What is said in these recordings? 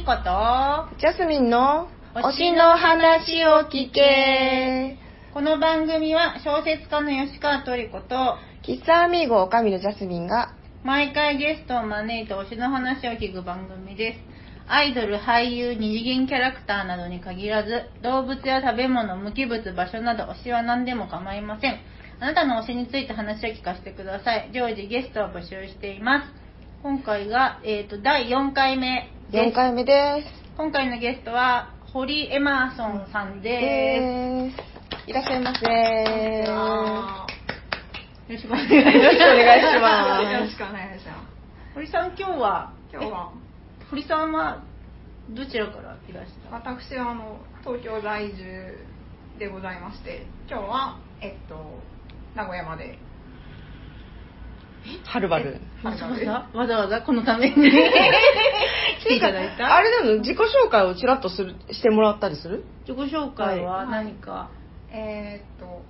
りこと、ジャスミンの推しの話を聞け。この番組は小説家の吉川トリコと、喫茶アミーゴおかみのジャスミンが、毎回ゲストを招いて推しの話を聞く番組です。アイドル、俳優、二次元キャラクターなどに限らず、動物や食べ物、無機物、場所など推しは何でも構いません。あなたの推しについて話を聞かせてください。常時ゲストを募集しています。今回が、えー、と第4回目。4回目です。今回のゲストは、堀エマーソンさんです。す。いらっしゃいませ。よろしくお願いします。よろしくお願いしますよろしくお願いしま堀さん、今日は、す。今日はえ堀さんはどちらからいらした？私はあの東京在住でございまして、今日はえっと名古屋まではるばる。わざわざわざわざこのために。来ていただいた？あれなの自己紹介をちらっとするしてもらったりする？自己紹介ははい。何か、えーっと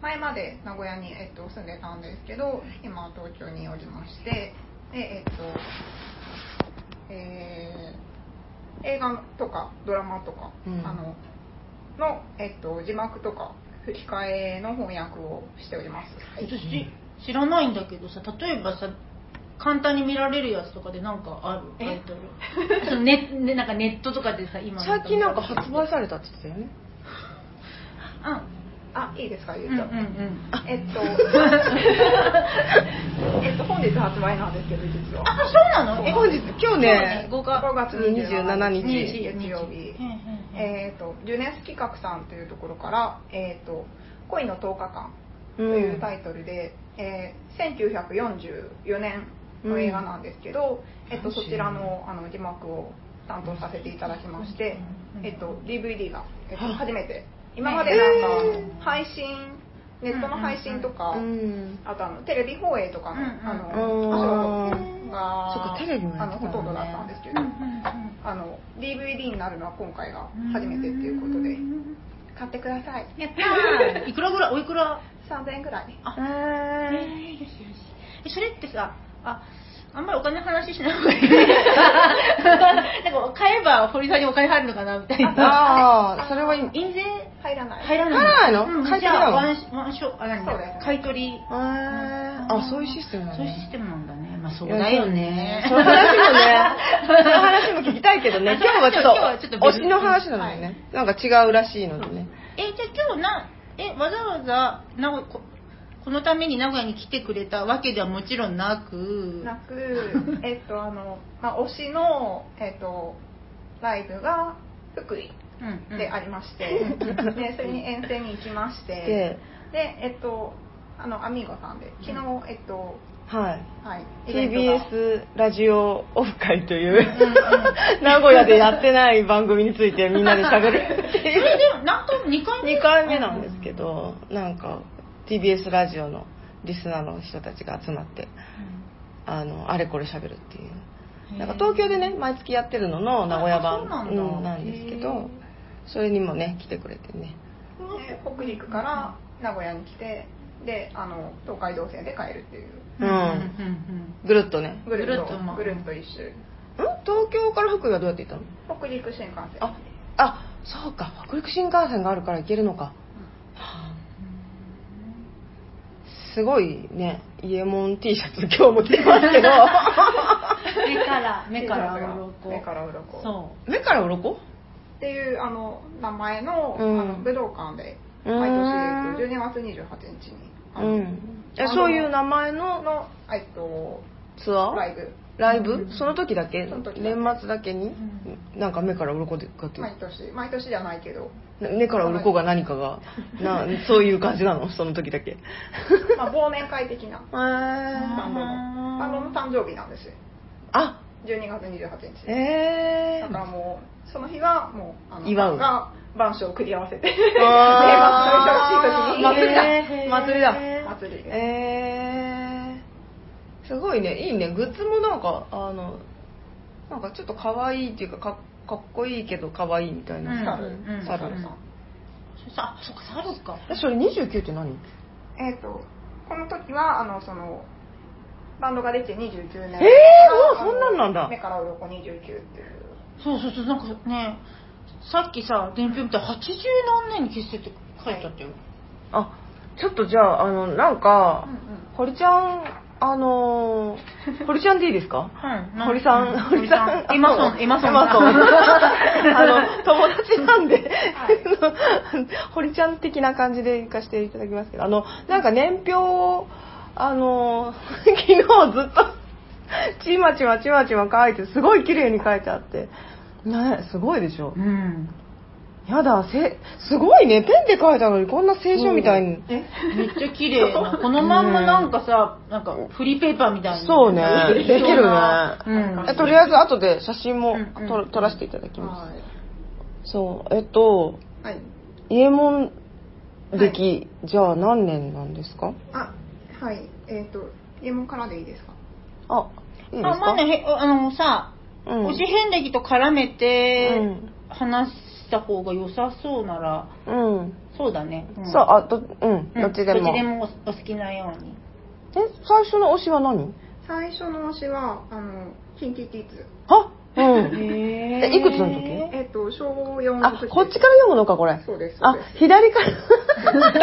前まで名古屋に、えっと、住んでたんですけど今は東京におりましてでえっとえー映画とかドラマとか、うん。あのの、えっと、字幕とか吹き替えの翻訳をしております、はい私知らないんだけどさ例えばさ簡単に見られるやつとかでなんかある？タイトル。そのネねなんかネットとかでさ今最近なんか発売されたって言ってたよね。あ。あいいですか？言うんうんうと、うん。えっと。えっと本日発売なんですけど実は。あそうなの？え本日、今日ね、5 5月27日日。月曜日。うんうんうん。えー、とジュネス企画さんというところから「えー、と恋の10日間」とうんいうタイトルで、えー1944年の映画なんですけど、えっと、そちらのあの字幕を担当させていただきまして、えっと、DVD が、えっと、初めて今までなんかあの配信ネットの配信とか、うん。あとあのテレビ放映とかの,、うんうんあの仕事がそっかテレビあのほとんどだったんですけど、うんうんうんあの DVD になるのは今回が初めてっていうことで。買ってください。やったー。いくらぐらいおいくら？3000円ぐらい。あええよしよ。しえそれってさああんまりお金の話しない方がいい。なんか買えば堀さんにお金入るのかなみたいな。ああ、それは印税入らない？入らない入らないの？うん、買い取りなの？じゃあワンワンショあ何そうです買い取り。ー、あ、そういうシステムなのそういうシステムなんだね。まあそうだよね。その話もね、その話も聞きたいけどね、今日はちょっと、推しの話なのよね。なんか違うらしいのでね。えじゃあ今日なえわざわざ名古ここのために名古屋に来てくれたわけではもちろんなく。なく えっとあの、まあ、推しの、えっと、ライブが福井うんうん。でありまして、でそれに遠征に行きまして。で、でえっとあのアミーゴさんで。昨日、えっとはい。はい。TBS ラジオオフ会といううんうん。名古屋でやってない番組についてみんなで喋る。ってでも何回2回。目2回目なんですけどなんか TBS ラジオのリスナーの人たちが集まってあのあれこれ喋るっていう。なんか東京でね毎月やってるのの名古屋版なんなんですけどそれにもね来てくれてね。で北陸から名古屋に来てであの東海道線で帰るっていううん。うんうんぐるっとね。ぐるっとぐるっと一周ん？東京から福井はどうやって行ったの？北陸新幹線。ああそうか。北陸新幹線があるから行けるのか、はあ。すごいね。イエモン T シャツ今日も着てますけど。目から目から鱗。目から鱗。そ目から鱗？っていうあの名前の,、うんあの武道館でうん毎年、えっと、12月28日にあのうんえそういう名前の？の、えっと、ツアー？ライブ。ライブ？その時だけ？その時だけ。年末だけに、なんか目から鱗でかって毎年。毎年じゃないけど、目から鱗が何かが？なそういう感じなの？その時だけ。へまあ、忘年会的な。えバンドの。バンドの誕生日なんですよ。あ。12月28日。えだからもうその日はもうあの祝う。が晩鐘を繰り合わせて。年末の忙しい時に。祭りだ。祭りだ祭り。えー、すごいね。いいね。グッズもなんかあのなんかちょっと可愛いっていうかかかっこいいけど可愛いみたいな、うん。猿。うん。猿。猿さん。あそっか猿か。えそれ29って何？えっ、とこの時はあのそのバンドができて29年。えーもうそんなんなんだ。目から鱗29っていう。そうそうそう、なんかね、さっきさ、伝票見たら80何年に結成って書いてあったよ。あちょっとじゃああのなんか、堀ちゃんあのー、堀ちゃんでいいですか？うん？堀さん、うん。堀さん、堀さん。エマソンエマソンエマソンあの、友達なんで、はい。堀ちゃん的な感じで行かせていただきますけど、あの、なんか年表を、あの、昨日ずっと、ちまちまちまちま書いて、すごい綺麗に書いてあって、ね、すごいでしょ？う。ん。やだ、せ、すごいね、ペンで書いたのにこんな聖書みたいに。え？めっちゃ綺麗な。このまんまなんかさ、なんかフリーペーパーみたいに。そうね、できるね。うん。えとりあえず後で写真も撮撮らせていただきます。はい。そう、えっと、はい。イエモン歴、じゃあ何年なんですか？あはい。えっ、と家門からでいいですか？あ、いいですあ、かまあね、へあのさ、うん。推し遍歴と絡めてうん。話した方が良さそうなら、うん。そうだね。んそう、あ、ど、うん、うんどっちでも。どっちでもおお好きなように。え、最初の推しは何？最初の推しはあのキンキキッズあ、うん。へえいくつの時？えっ、と小4あの時、こっちから読むのか、これ。そうですあです、左から。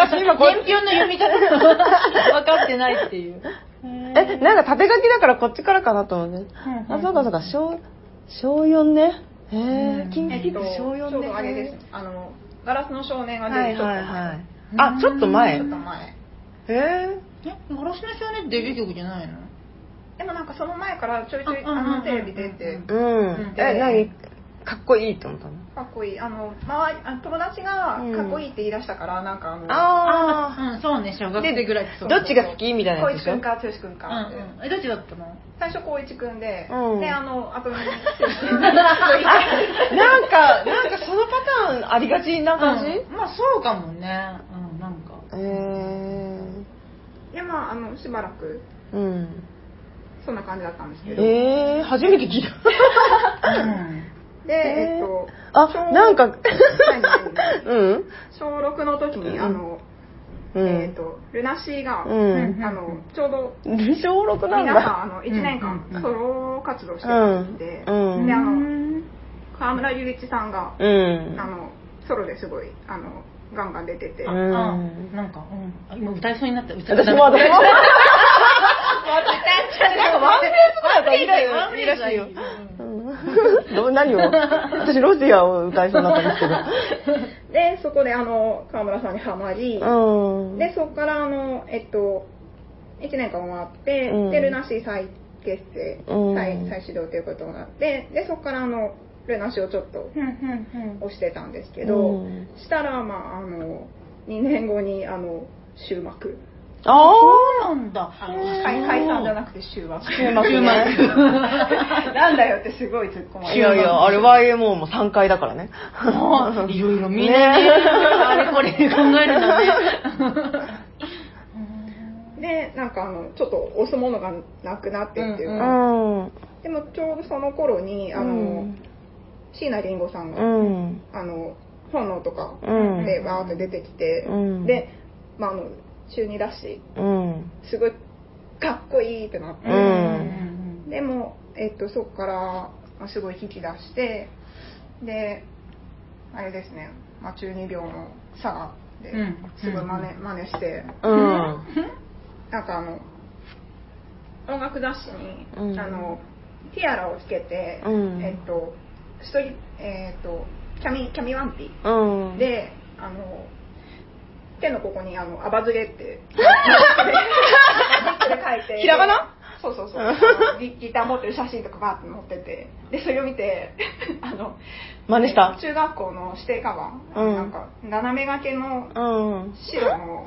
私今こ年表の読み方が 分かってないっていう。え、なんか縦書きだからこっちからかなと思って。あ、そうかそうか、小、小4ね。へうん。え、キンキえっとキッズ小4ね。ちょうどあれです。あのガラスの少年が出はいるちょっと前、はいはい。あ、ちょっと前。へちょっと前。え。え、ガラスの少年デビュー曲じゃないの？でもなんかその前からちょいちょいあのテレビ出て。うん。でえ、何？かっこいいって思ったの？かっこいいあの周りあ友達がかっこいいって言い出したからなんかあのあうん、そうね、小学生ぐらいどっちが好きみたいなやつでしょ？光一くんか剛くんうんうん。え、どっちだったの？最初光一くんで、うんであのあと なんか、なんかそのパターンありがちな感じ？うんまあそうかもね。うん、なんか。えでまああのしばらくー。うん。そんな感じだったんですけど、えー、初めて聞いた。うん。でえっとあ小、なんか、うん。小6の時に、うん。あの、うん。えっ、とルナシーが、うん。あのちょうど小6なん皆さんだ。あの1年間うん。ソロ活動してまして、うん。うん。であの河村隆一さんが、うん。あのソロですごいあのガンガン出てて、うんあ、なんか、うん。あ今歌いそうになった。歌私も。私も。なんかワンペースぐらいだったらいいらしいよ。ワンペースいいらしいよ。うん。うん どう何を私ロシアを歌いそうになったんですけど。でそこであの河村さんにハマり、うん。でそこからあのえっと1年間終わって、うん。でルナシー再結成、うん。再再始動ということになってでそこからあのルナシーをちょっと押してたんですけど、うん。したらまああの2年後にあの終幕あそうなんだ。あの解解散じゃなくて終幕終幕ね なんだよってすごい突っ込まあ。れいやいや、あれ YMO も3回だからね。あ いろいろみんなね、あれこれ考えるんだね。でなんかあのちょっと押すものがなくなってっていううか、ん。でもちょうどその頃にあの、うん椎名林檎さんが、うん。あの本能とかうんでバーって出てきて、うんで、まあ、あの中二だしうん。すごいかっこいいってなって、うん。でも、えっと、そこからまあすごい引き出してであれですね、まあ、中二病の佐賀でうん。すごい真似,、真似して。うん。なんかあの音楽雑誌に、うん。あのティアラをつけて、うん。えっとストリえっとキャミキャミワンピうん。であの手のここにあの「アバズレ」って書いてひらがな？そうそうそう。ギギター持ってる写真とかバーって載ってて。でそれを見て あの真似した？中学校の指定カバン、うん。なんか斜め掛けのうん。白の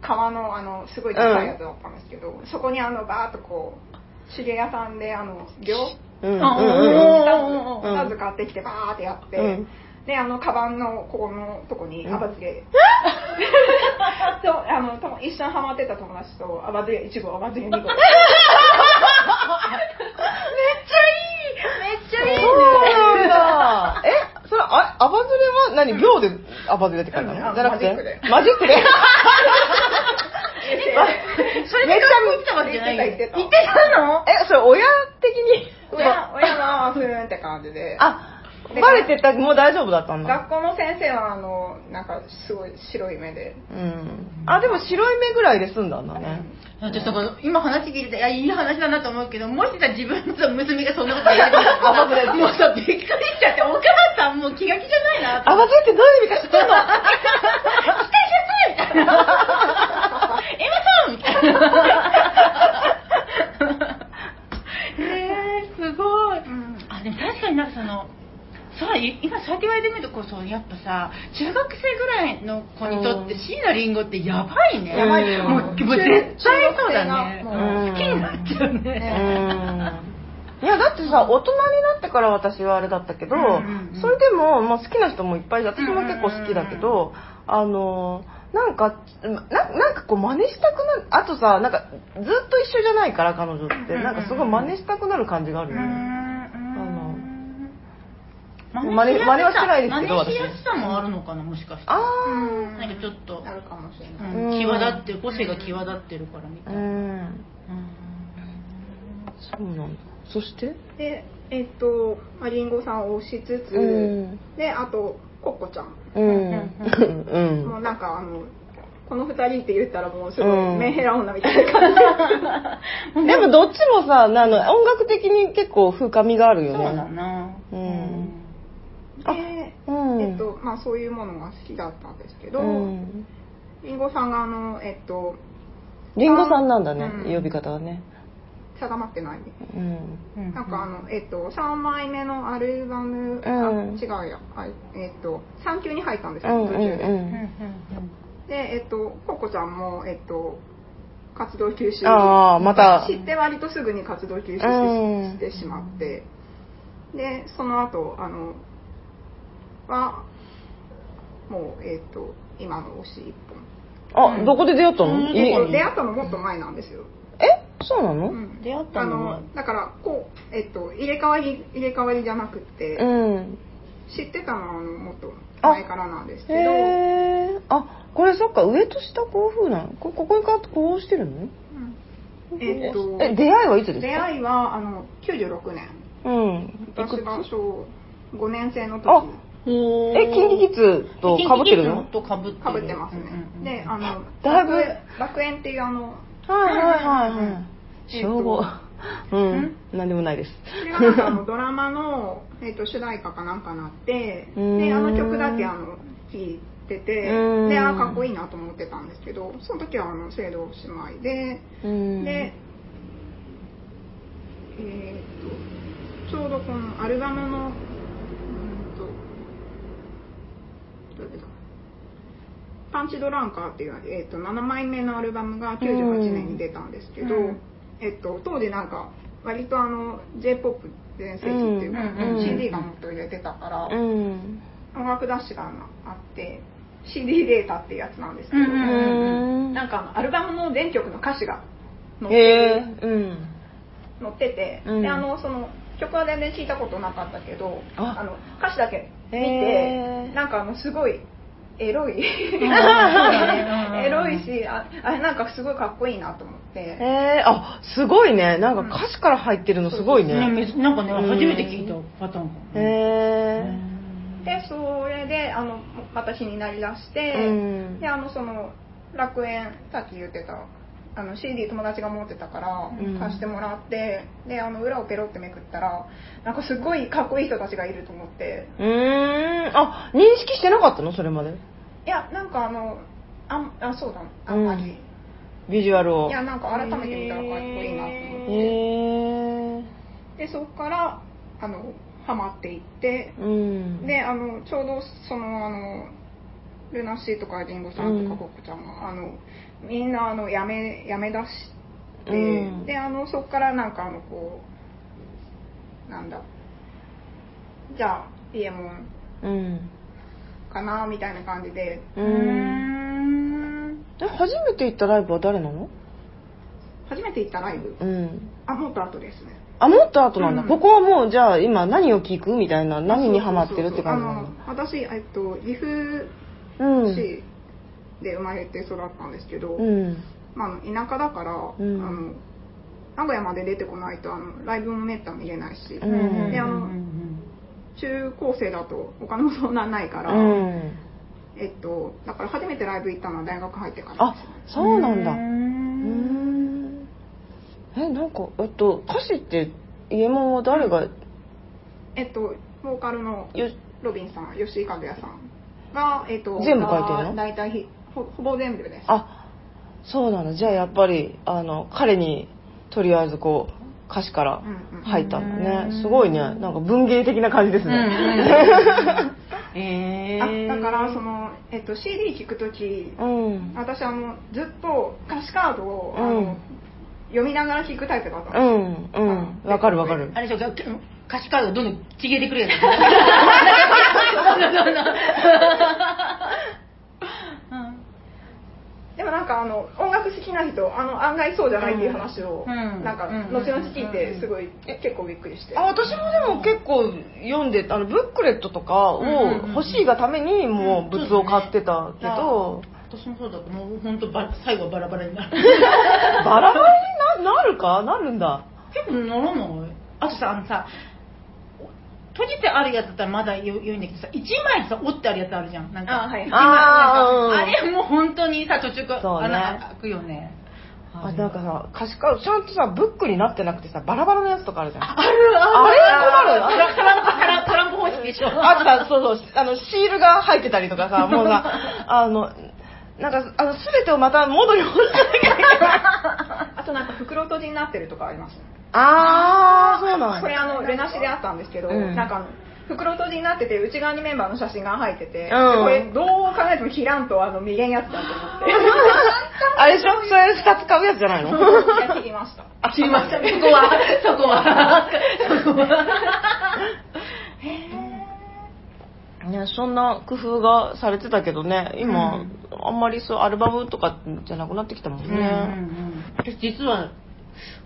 革のあのすごい高いやつだったんですけど、そこにあのバーッとこう手芸屋さんであの両うん。あうん。おー2つ買ってきてバーってやって、うんであのカバンのここのとこにアバズレ、とあのとも一緒にハマってた友達とアバズレ1号アバズレ2号めっちゃいい！めっちゃいいね。そうなんだ。え、それ、あ、アバズレは何？秒でアバズレって書いたうん。あのじゃなくて？マジックで。マジックで？それ別に学校行ってたわけじゃないよ。言ってた言行ってたの？え、それ親的に？親親はふーんって感じで。あ、バレてた、もう大丈夫だったんだ。学校の先生はあのなんかすごい白い目でうん。あ、でも白い目ぐらいで済んだんだね。私だから今話聞いてて、いや、いい話だなと思うけど、もしさ、自分のさ娘がそんなこと言ってたもうさ、びっくりしちゃって、お母さんもう気が気じゃないなって。あばずってどういう意味か知ってんの？期待しやすいみたいな。エマさんみたいな。へー、すごい。んあ、でも確かになんかその、さい今そうやって言われてみるとこそやっぱさ中学生ぐらいの子にとってうん。椎名林檎ってやばいね。やばいよ。もうもう絶対そうだね。う好きになっちゃううねん。いや、だってさ、大人になってから私はあれだったけど、うんうんうん。それでも、まあ、好きな人もいっぱい私も結構好きだけど、あの、なんか、ななんかこう真似したくなる、あとさ、なんかずっと一緒じゃないから彼女って、なんかすごい真似したくなる感じがあるよ。ね。真似真似はしてないですけど。真似しやすさもあるのかなもしかしてあうんなんかちょっとなるかもしれうない、ん際立ってる個性が際立ってるからみたー、いうな、ん。うん。そうなんだ。そして？でえっとまありんごさんを推しつつ、うん。であとコッコちゃん。うん。うん。もうなんかあのこの二人って言ったらもうすごうん。いメンヘラ女みたいな感じ。でもどっちもさ、あの音楽的に結構深みがあるよそうね。だな。うん。えっとまあ、そういうものが好きだったんですけど、うん。りんごさんがあのえっとリンゴさんなんだね、うん。呼び方はね。定まってない。うん。うんなんかあの、えっと、3枚目のアルバム、あうん。違うや。あえっと3級に入ったんですよ、途中で、でえっとココちゃんもえっと活動休止。ああ、また。知って割とすぐに活動休止してしまって。でその後あのはもうえっと今の推し一本。あ、どこで出会ったの、うん出会ったのもっと前なんですよ、え？そうなの？うん。出会ったあのだからこう、えっと、入れ替わり入れ替わりじゃなくって、うん。知ってたのはあのもっと前からなんですけど。あ、これそっか、上と下こういう風なのこここにかこうしてるの？うん。えっとえ、出会いはいつですか？出会いはあの96年。うん。私が小5年生の時。あええ、キンキキッズと被ってるの？と被ってるかぶってますね、であのだいぶ楽園っていうあのはいはいはいはい。えっと称号。うん。なんでもないです。それがなんかあのドラマの、えっと主題歌かなんかなってうんであの曲だけあの聴いててうんであかっこいいなと思ってたんですけどその時はあの聖堂姉妹でうん。で、えー、とちょうどこのアルバムのうんとどれだパンチドランカーっていう、えー、と7枚目のアルバムが98年に出たんですけど、うん。えっと当時なんか割とあの j p o p 全盛期っていうか、うんうん CD がもっと入れてたから、うん。音楽雑誌があって CD データっていうやつなんですけど、なんかあのアルバムの全曲の歌詞が載ってえ。うん。載ってて、うん。であのその曲は全然聞いたことなかったけどあ。あの歌詞だけ見へー。てなんかあのすごいエロい。うん。エロいしああれなんかすごいかっこいいなと思って。へえ。あ、すごいね。なんか歌詞から入ってるのすごいね。ねなんかねうん。初めて聞いたパターンかも。ねへでそれであのまた気になりだして、え。うん。であのその楽園さっき言ってたあの CD 友達が持ってたからうん貸してもらって、であの裏をペロってめくったらなんかすごいかっこいい人たちがいると思ってうーん。あ、認識してなかったの？それまで。いやなんかあのあんあそうだあんまり、うんビジュアルを。いやなんか改めて見たらかっこいいなと思って、へえ。でそこからあのハマっていってうん。であのちょうどそのあのルナシーとかリンゴさんとかうんコッコちゃんが、あのみんなあのやめやめだして、うんであのそこからなんかあのこうなんだじゃあイエモンうん。かなみたいな感じでう。うんんえ、初めて行ったライブは誰なの？初めて行ったライブ？うん。あもっと後ですねあ、もっと後なんだ。うんここはもう、じゃあ今何を聞くみたいな、何にハマってるって感じなの？私、えっと、岐阜うん。市で生まれて育ったんですけど、うん。まあ、田舎だから、うん。あの名古屋まで出てこないとあのライブもめったに見れないし、うんであの中高生だとお金もそんなないから、うん。えっと、だから初めてライブ行ったのは大学入ってからあ。そうなんだ。ううんん。えなんかえっと歌詞って家門は誰がえっと、ボーカルのよロビンさん、吉井和也さんが、えっと、全部書いてるの？大体ひほほぼ全部です。あそうなんだじゃあやっぱりあの彼にとりあえずこう歌詞からうんうん。入ったんだうん。ねすごいね。なんか文芸的な感じですね、えあー、だから、その、えっと、CD 聴くとき、うん。私あの、ずっと歌詞カードを、あのうん。読みながら聴くタイプだった。うの。んうん。わかるわかる。あれでしょ歌詞カードどんどんちぎれてくるやつでもなんかあの音楽好きな人あの案外そうじゃないっていう話を、うん。なんかうん。後々聞いてすごい、結構びっくりして。あ私もでも結構読んであのブックレットとかを欲しいがためにもう物を買ってたけど、私もそうだ。もう本当ば最後はバラバラになる。バラバラにななるか？なるんだ。結構ならない？あとさあのさ閉じてあるやつだったらまだよ良いんだけどさ1枚さ折ってあるやつあるじゃん。なんかあはい。あーなんかあれもう本当にさ途中からそうね。穴開くよね。あなんかさ歌詞カードちゃんとさブックになってなくてさバラバラのやつとかあるじゃん。あるああれト困る？ラトランプトランプトランプ方式でしょ。あとさ、そうそう、あの、シールが入ってたりとかさ、もうさ、あの、なんか、あの、すべてをまた元に戻さなきゃいけない。あとなんか袋閉じになってるとかあります？ねあー、そうなんこれあのレナシであったんですけど、うん。なんかあの袋閉じになってて内側にメンバーの写真が入ってて、うん。これどう考えても切らんとあの未練やつだと思って あれでしょ？それ二つ買うやつじゃないの？いや切りました。あ切りました。そこはそこは。そこは。ね、そんな工夫がされてたけどね、今、あんまりそう、アルバムとかじゃなくなってきたもんね。うんうんうん。私実は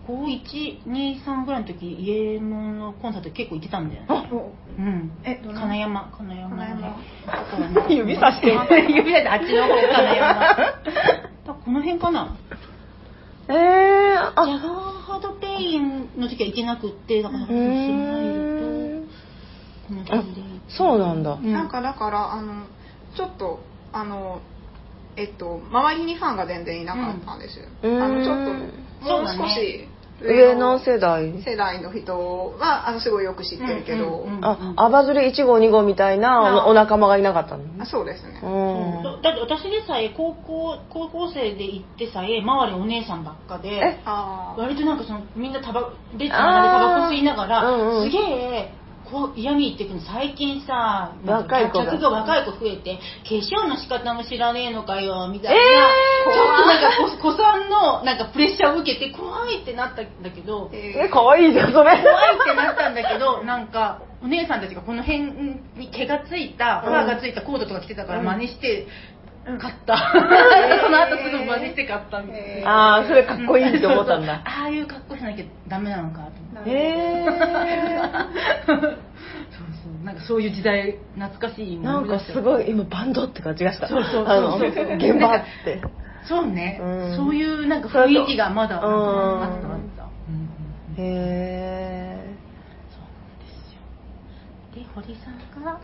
高123ぐらいの時家門のコンサート結構行ってたんだよね。おう。ん。え金山金山。金山。指さして指さしてあっちの方金山。この辺かな？えー、ジャガあ、ーハードペインの時は行けなくってだからうスマイルーんとこの辺で。そうなんだ。うん。なんかだからあのちょっとあのえっと周りにファンが全然いなかったんですよ、うん。あのちょっともう少し。上の世代。世代の人はあのすごいよく知ってるけど、うんうんうんあ、アバズレ1号2号みたいなおお仲間がいなかったの？あそうですね、うん。だって私でさえ高校高校生で行ってさえ周りお姉さんばっかで割となんかそのみんなタバ列の中でタバコ吸いながら、うんうん。すげえこう嫌味言ってくるの最近さ若い子が。若い子増えて化粧の仕方も知らねえのかよみたいな、えーちょっとなんか子子さんのなんかプレッシャーを受けて怖いってなったんだけど。ええ、かわいいじゃん、それ。怖いってなったんだけどなんかお姉さんたちがこの辺に毛がついたファーがついたコートとか着てたから真似して買った、その後すぐ真似して買ったみたいな。あー、それかっこいいって思ったんだ。ああいう格好しなきゃダメなのかと思って。へそうそうなんかそういう時代懐かしいー。なんかすごい、今バンドって感じがした。そうそうそうそう現場って。そうね、うん。そういうなんか雰囲気がまだあった。あった、うん。うんへで堀さんが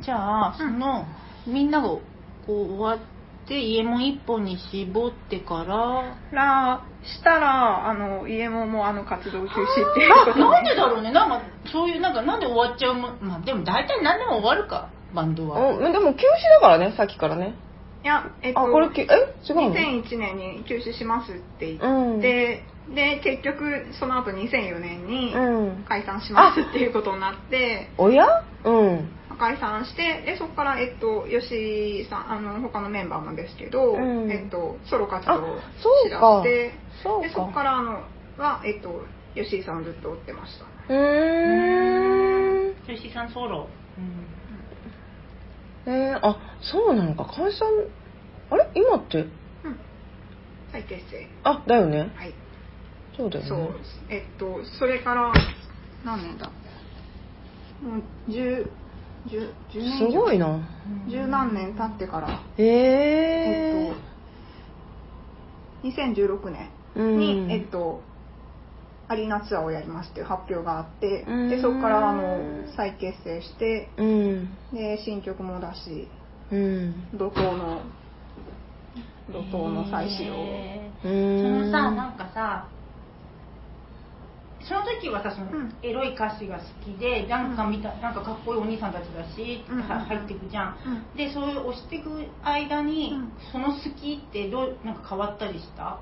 じゃあその、みんながこう終わって家門一本に絞ってから。らしたらあの家ももうあの活動休止っていうことなんでだろうね。なんかそういうなんかなんで終わっちゃうもん。まあでも大体何でも終わるか。バンドー。は、うん、でも休止だからね、さっきからね。いやえっとあ、これき、え違うの？2001年に休止しますって言うん。って、で結局その後2004年にうん。解散しますっていうことになって。おや？うん。解散してでそこから、えっと、吉井さんあの他のメンバーもですけど、うん。えっと、ソロ活動をあしだそうか。してそでそこからあのは、えっと、吉井さんをずっと追ってました。うー。ん。吉井さんソロ、えー、あ、そうなのか。解散、あれ？今って、うん。再結成。あ、だよね。はい。そうだよね。そう。えっとそれから何年だ？もう10 10 10年以上すごいな。十何年経ってから。へええっと2016年に、えっとアリーナツアーをやりますっていう発表があって、でそこからあの再結成してうん。で新曲も出しうん。怒涛の怒涛の再始動を。へー。うん。そのさなんかさその時はさそのうん。エロい歌詞が好きでなんか見たなんかかっこいいお兄さんたちだし、うん。は入っていくじゃん、うん。でそういう押していく間に、うん。その好きってどうなんか変わったりした？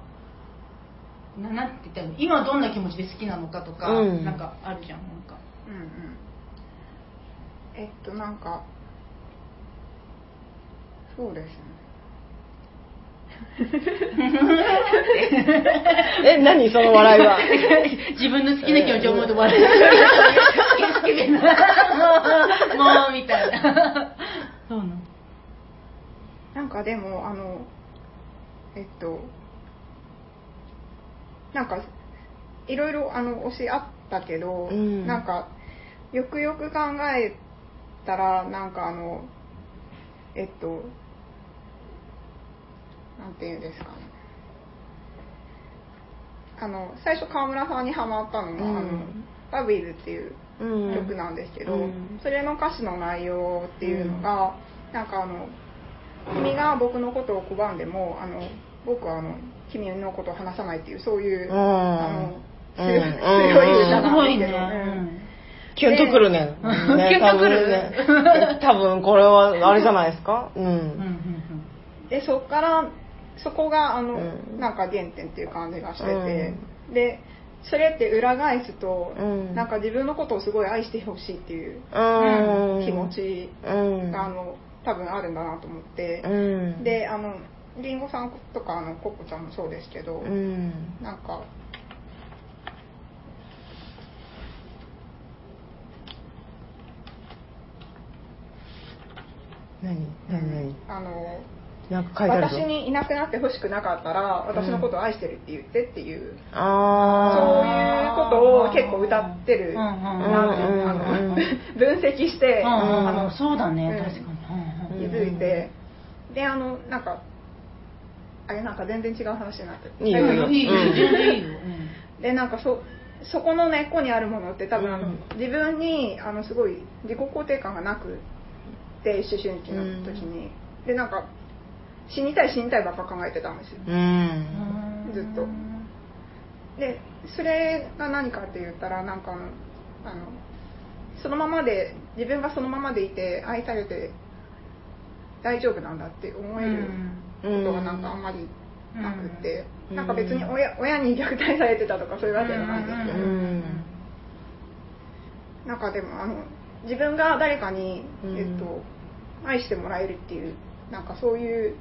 ななんて言ったの？今どんな気持ちで好きなのかとか、うん。なんかあるじゃんなんか。うんうん。えっとなんかそうですねえ何その笑いは？自分の好きな気持ちを思うと笑う。好き好きなもうもうみたいな。そうなの。なんかでもあのえっとなんかいろいろあの推しあったけど、うん。なんかよくよく考えたらなんかあのえっとなんていうんですかね。あの最初川村さんにハマったのが「あのうんバビル」っていううん。曲なんですけど、うん。それの歌詞の内容っていうのが、なんかあの君が僕のことを拒んでもあの僕はあの君のことを話さないっていうそういう、うん。あの強い歌すごいねなんですけど、、キュンとくるね。うん。ねキュンとくる。多分ね。多分これはあれじゃないですか？ううんうんうんん。でそっからそこがあの、うんなんか原点っていう感じがしてて、でそれって裏返すと、うんなんか自分のことをすごい愛してほしいっていううん。気持ちうん。が、あの多分あるんだなと思って、うん。であのりんごさんとかあのコッコちゃんもそうですけど、うん。なんか何？何？何？あのなんか書いてあるぞ。私にいなくなってほしくなかったら私のことを愛してるって言ってっていう、そういうあことを結構歌ってる。うんうんなって 分析して、うんあのそうだね、うん。確かに、うん気づいて、であのなんかあれなんか全然違う話になってる。いいよ。いいよいいよ。うん。全然いいよ、でなんかそそこの根っこにあるものって多分あの、うん自分にあのすごい自己肯定感がなくて思春期の時に、でなんか死にたい死にたいばっか考えてたんですよ。う。うん。んずっと。でそれが何かって言ったらなんかあのそのままで自分がそのままでいて愛されて大丈夫なんだって思えることがなんかあんまりなくって、うん。なんか別に親親に虐待されてたとかそういうわけじゃないんですけど、うん。なんかでもあの自分が誰かに、うん。えっと、愛してもらえるっていうなんかそういう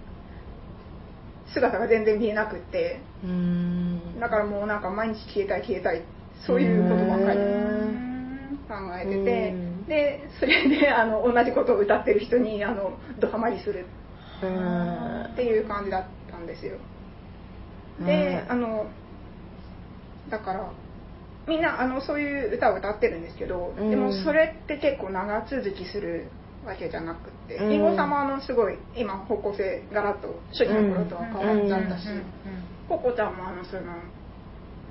姿が全然見えなくって。うん。だからもうなんか毎日消えたい消えたい。そういうことばっかり。考えてて、うん。でそれであの同じことを歌ってる人にあのドハマりする。うん。っていう感じだったんですよ。で、あのだからみんなあのそういう歌を歌ってるんですけど、うん。でもそれって結構長続きするわけじゃなくってうん。ごさんもあのすごい今方向性ガラッと初期の頃とは変わっちゃったし、ココちゃんもあのその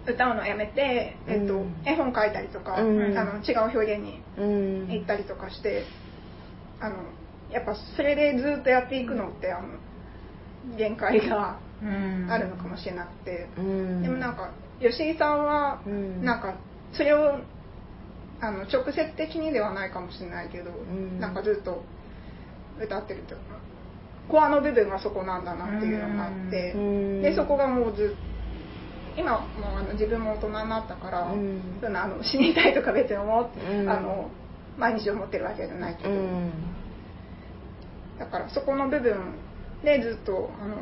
歌うのやめて、えっとうん絵本描いたりとか、うん。あの違う表現にうん行ったりとかしてあのやっぱそれでずっとやっていくのってあの限界があるのかもしれなくて、うん。でもなんか吉井さんはうん。なんかそれをあの直接的にではないかもしれないけど、ん。なんかずっと歌ってるというかコアの部分がそこなんだなっていうのがあって、うん。でそこがもうずっ今もうあの自分も大人になったから、うん。そんなあの死にたいとか別に思って、うん。あの毎日思ってるわけじゃないけど、うん。だからそこの部分でずっとあの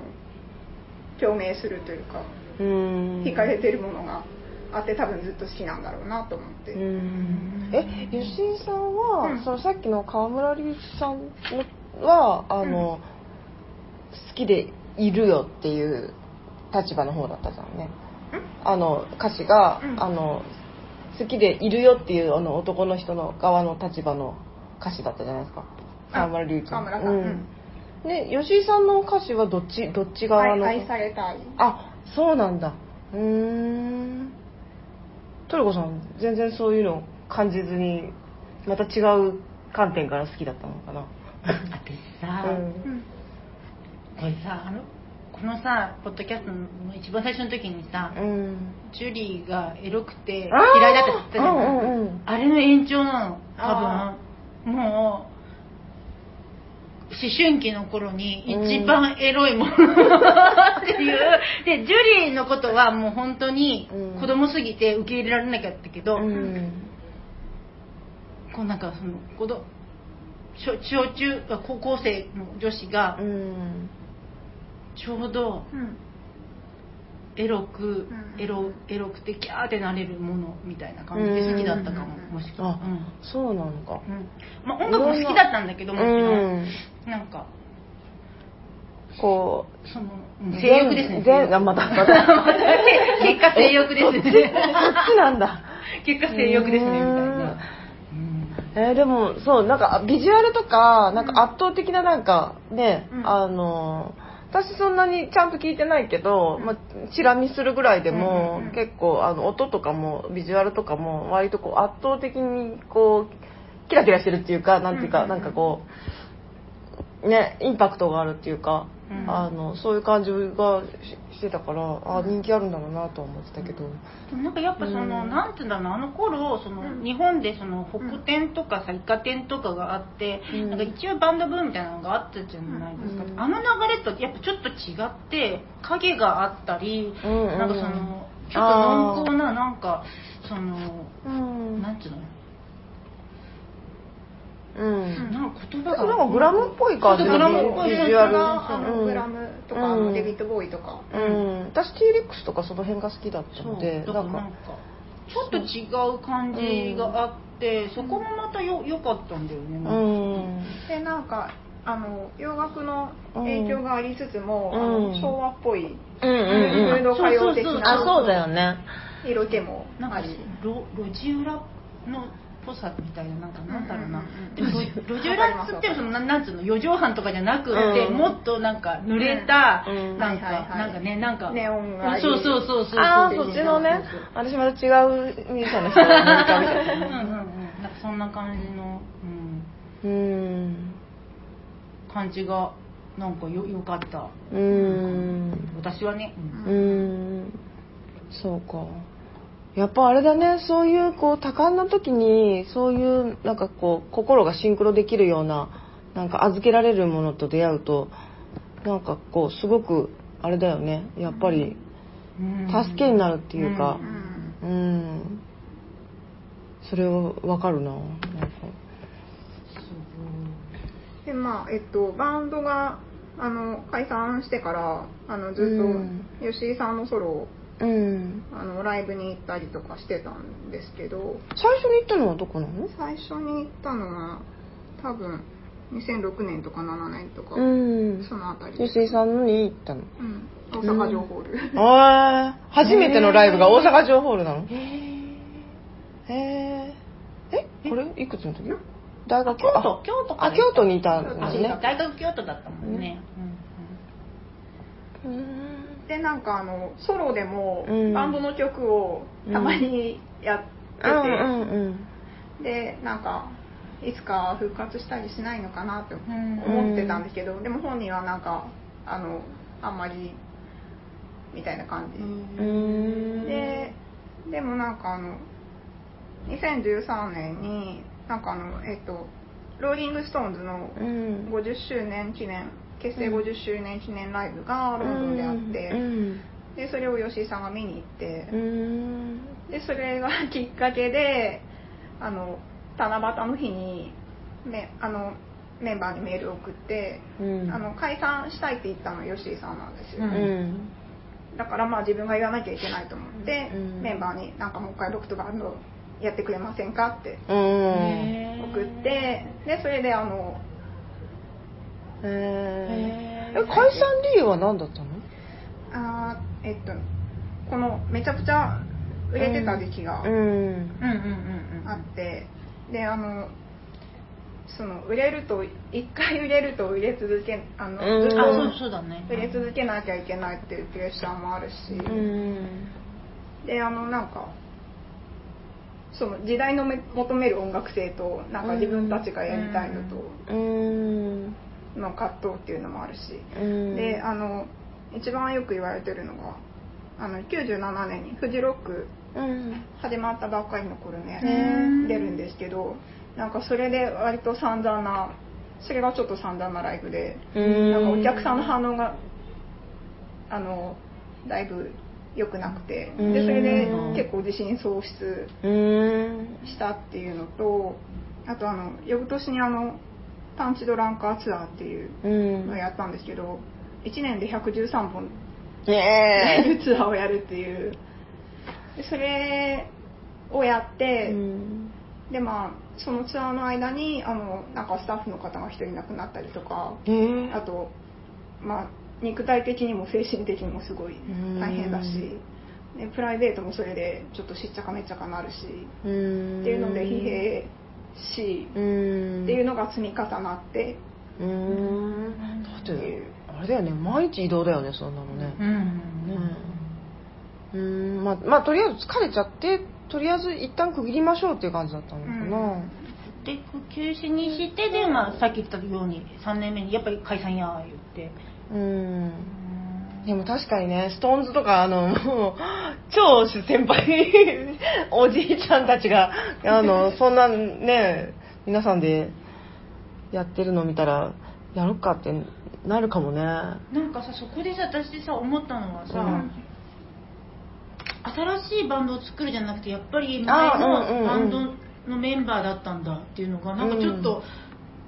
共鳴するというかうん。惹かれてるものがあって多分ずっと好きなんだろうなと思って、うん。え吉井さんは、うん。そのさっきの川村隆一さんのはあの、好きでいるよっていう立場の方だったじゃんね。あの歌詞が、うん。あの好きでいるよっていうあの男の人の側の立場の歌詞だったじゃないですか。川村隆一さん。うん。で吉井さんの歌詞はどっちどっち側の？愛愛されたい。あそうなんだ。うーんトルコさん全然そういうの感じずにまた違う観点から好きだったのかな。私さ、うん。これさあのこのさポッドキャストの一番最初の時にさ、うん。ジュリーがエロくて嫌いだって言ったじゃん、うんうんうん。あれの延長なの多あ分もう思春期の頃に一番エロいもの っていう、でジュリーのことはもう本当にうん。子供すぎて受け入れられなきゃったけど、うん。こうなんかその子ど小小中高校生の女子がうん。ちょうどうんエロく、うん。エロエロくてキャーってなれるものみたいな感じで好きだったかも、うんもしくあは、うん。そうなのか。うん。まあ、音楽も好きだったんだけどもちろん、うん。なんかこその、ううん性欲ですね全またまた。結果性欲ですね。う そっちなんだ。結果性欲ですねみたいな、うん。えーでもそうなんかビジュアルとかなんか圧倒的ななんかね、うん。あの私そんなにちゃんと聞いてないけど、まあ、チラ見するぐらいでも、結構あの音とかもビジュアルとかも割とこう圧倒的にこうキラキラしてるっていうかなんていうか、なんかこうねインパクトがあるっていうか、うん。あのそういう感じがししてたからあ人気あるんだろうなとは思ってたけど、でもなんかやっぱその、うん。なんていうんだろうなあの頃その、うん。日本でその北展とかさイカ展とかがあって、うん。なんか一応バンドブームみたいなのがあったじゃないですか、うん。あの流れとやっぱちょっと違って影があったり、うんうんなんかそのちょっと濃厚ななんかそのうん。なんていうの？うん。なんか言葉が。なんかグラムっぽい感じ。グラムっぽいビジュアル。あのうんグラムとか、デビッド・ボーイとか、うん、私 T レックスとかその辺が好きだったのでなんか。ちょっと違う感じがあって、そこもまたよ良かったんだよねうなんで。なんかあの洋楽の影響がありつつも、うん。あのうん昭和っぽいうんうんムード歌謡的なあそうだよね。色気もなんかあり路路地裏のっぽさみたいななんかなんだろうな、うんうんうん。でも路路地裏っつってもそのななんつうの四畳半とかじゃなくて、うん。もっとなんか濡れた、うん。なんか、なんかねなんかネオンがそうそうそうそうああそっちのね。私また違うミュージシャンの人が思い。浮かべちゃったうんうんうん。なんかそんな感じの、うん、うん。感じがなんかよよかった。うん。私はね、うーん。そうかやっぱあれだね。そういうこう多感な時にそういうなんかこう心がシンクロできるようななんか預けられるものと出会うとなんかこうすごくあれだよね。やっぱりうん。助けになるっていうか。うんうんそれはわかるな。なんか。でまあえっとバンドがあの解散してからあのずっうん。と吉井さんのソロをうん。あのライブに行ったりとかしてたんですけど。最初に行ったのはどこなの？最初に行ったのは多分2006年とか7年とか、うん。そのあたり。で吉井さんのに行ったの？うん、大阪城ホール、ああ初めてのライブが大阪城ホールなの？へえへええ？これいくつの時？大学？京都。京都かあ京都にいたんですあね大学京都だったもんね、うんでなんかあのソロでもうん。バンドの曲をたまにやってて、うんうんでなんかいつか復活したりしないのかなってうん。思ってたんですけど、でも本人はなんかあのあんまりみたいな感じ、ででもなんかあの2013年になんかあのえっとローリング・ストーンズのうん。50周年記念結成50周年記念ライブがロンドンであって、うん。でそれを吉井さんが見に行ってう、ん。でそれがきっかけであの七夕の日にめあのメンバーにメールを送って、うん。あの解散したいって言ったの吉井さんなんですよ、ううん。だからまあ自分が言わなきゃいけないと思って、うん。メンバーになんかもう一回ロックとバンドやってくれませんかって送ってでそれであのへえ解散理由は何だったの？あーえっとこのめちゃくちゃ売れてた時期がうん。うんうんうんうんあって、であのその売れると一回売れると売れ続けあのうん。ずっと売れ続けなきゃいけないっていうプレッシャーもあるし、うん。であのなんかその時代のめ求める音楽性となんか自分たちがやりたいのと。うんの葛藤っていうのもあるし、うん。であの一番よく言われてるのがあの97年にフジロックうん。始まったばっかりの頃ねへー。出るんですけどなんかそれで割と散々なそれがちょっと散々なライブでうん。なんかお客さんの反応があのだいぶ良くなくてうん。でそれで結構自信喪失うん。したっていうのとあとあの翌年にあのパンチドランカーツアーっていううん。のをやったんですけど1年で113本ねえ。ツアーをやるっていう。でそれをやって、うん。でまあそのツアーの間にあのなんかスタッフの方が一人亡くなったりとかえ。ーあとまあ肉体的にも精神的にもすごい大変だしでプライベートもそれでちょっとしっちゃかめっちゃかなるしうん。っていうので疲弊しうん。っていうのが積み重なって。うん。だってあれだよね。毎日移動だよねそんなのね。うん。うん。うん。まあまあとりあえず疲れちゃってとりあえず一旦区切りましょうっていう感じだったのかな。で休止にしてで、まあ、さっき言ったように3年目にやっぱり解散や言って。うんでも確かにね、ストーンズとか、あの、もう超先輩、おじいちゃんたちが、あの、そんなね、皆さんでやってるの見たら、やろっかってなるかもね。なんかさそこでさ私さ思ったのはさ、うん。新しいバンドを作るじゃなくてやっぱりあ前のバンドのメンバーだったんだっていうのがなんかちょっと、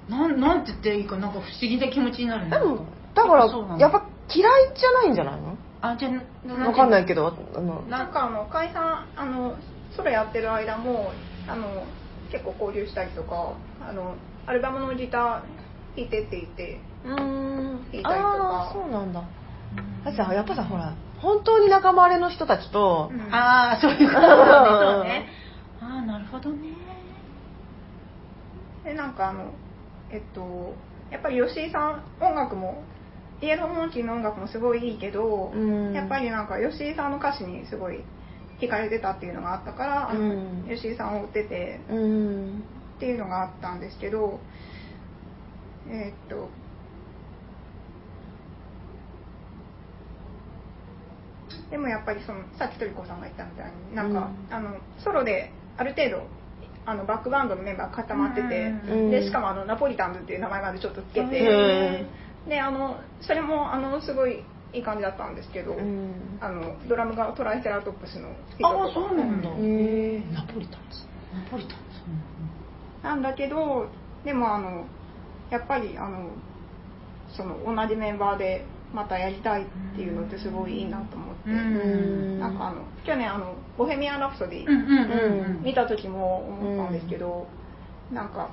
なんなんて言っていいかなんか不思議な気持ちになるでもなん、だからやっぱ嫌いじゃないんじゃないの？あじゃあわかんないけけど、あの、なんかあの解散あのソロやってる間もあの結構交流したりとかあのアルバムのギター弾いてって言ってうーん言いたいとか。ああ、そうなんだ。だってさ、やっぱさ、ほら、本当に仲間割れの人たちと、うん。ああそういうことなん。ですよねああなるほどね。でなんかあのえっとやっぱり吉井さん音楽もイエローモンキーの音楽もすごいいいけど、うん。やっぱりなんか吉井さんの歌詞にすごい惹かれてたっていうのがあったから、うん。吉井さんを追っててうん。っていうのがあったんですけどえーっとでもやっぱりそのさっきトリコさんが言ったみたいになんか、うん。あのソロである程度あのバックバンドのメンバー固まってて、うん。でしかもあのナポリタンズっていう名前までちょっとつけて、へであのそれもあのすごいいい感じだったんですけど、うん。あのドラムがトライセラトップスの人とかあそうなんだ。へえナポリタンズナポリタン。ズなんだけどでもあのやっぱりあのその同じメンバーでまたやりたいっていうのってすごいいいなと思って、うん。なんかあの去年あの「ボヘミアン・ラプソディ見た時も思ったんですけど、なんかこ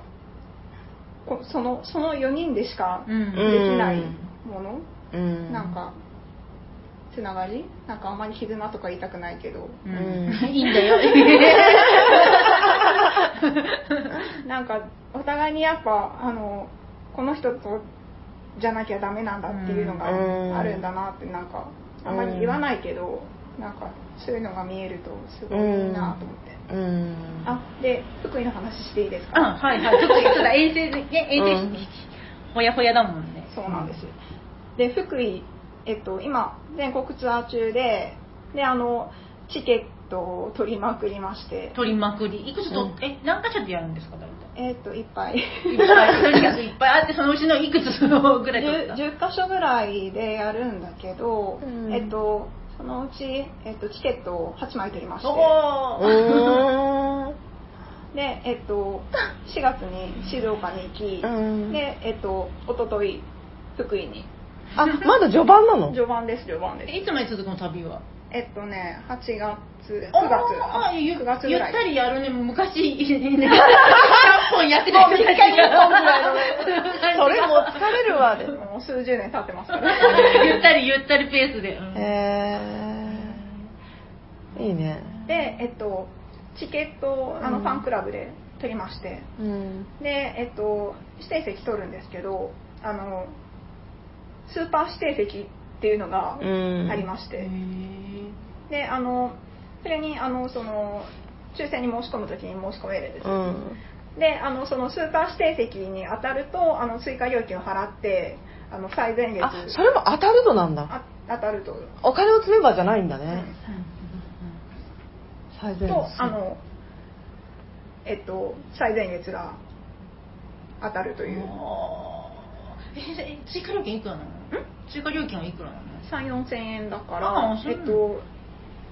そのその4人でしかでうん。きないもの、うん。なんかつながり？なんかあんまり絆とか言いたくないけど。うん。うん。いいんだよ。なんかお互いにやっぱあのこの人とじゃなきゃダメなんだっていうのがうん。あるんだなってなんかあんまり言わないけどなんかそういうのが見えるとすごいいいなと思って。うん。あで福井の話していいですあかはいはい。ちょっとちょっと遠征でね遠征うんほやほやだもんね。そうなんです。で福井、えっと、今全国ツアー中でであのチケットを取りまくりまして。取りまくり。いくつと、うん。え何箇所でやるんですか大体？えっといっぱい。いっぱい。とにかくいっぱい。あってそのうちのいくつそのぐらい取った？10, 10箇所ぐらいでやるんだけど、うん。えっとそのうち、えっと、チケットを8枚取りまして。で、えっと、4月に静岡に行き、うん。で、えっと、一昨日福井に。あ、まだ序盤なの？序盤です序盤です。えいつまで続くの旅は？えっとね8月9月ああゆ9月ゆっぐらい。たりやるね昔100 本やってた人たちがそれもう疲れるわ。で。もう数十年経ってますから ゆったりゆったりペースで、うん。へえ。いいね。で、えっと、チケットをあのうん。ファンクラブで取りまして。うん。でえっと指定席取るんですけどあのスーパー指定席っていうのがうん。ありましへて、ー。であのそれにあのその抽選に申し込む時に申し込めるんですよ、うんであのそのスーパー指定席に当たるとあの追加料金を払ってあの最前列。あそれも当たるのなんだ。あ当たると、お金を積めばじゃないんだね。うん。うん最前列。とあのえっと最前列が当たるという。え追加料金いくらなの？追加料金はいくらなの？3 4千円だかあらえっと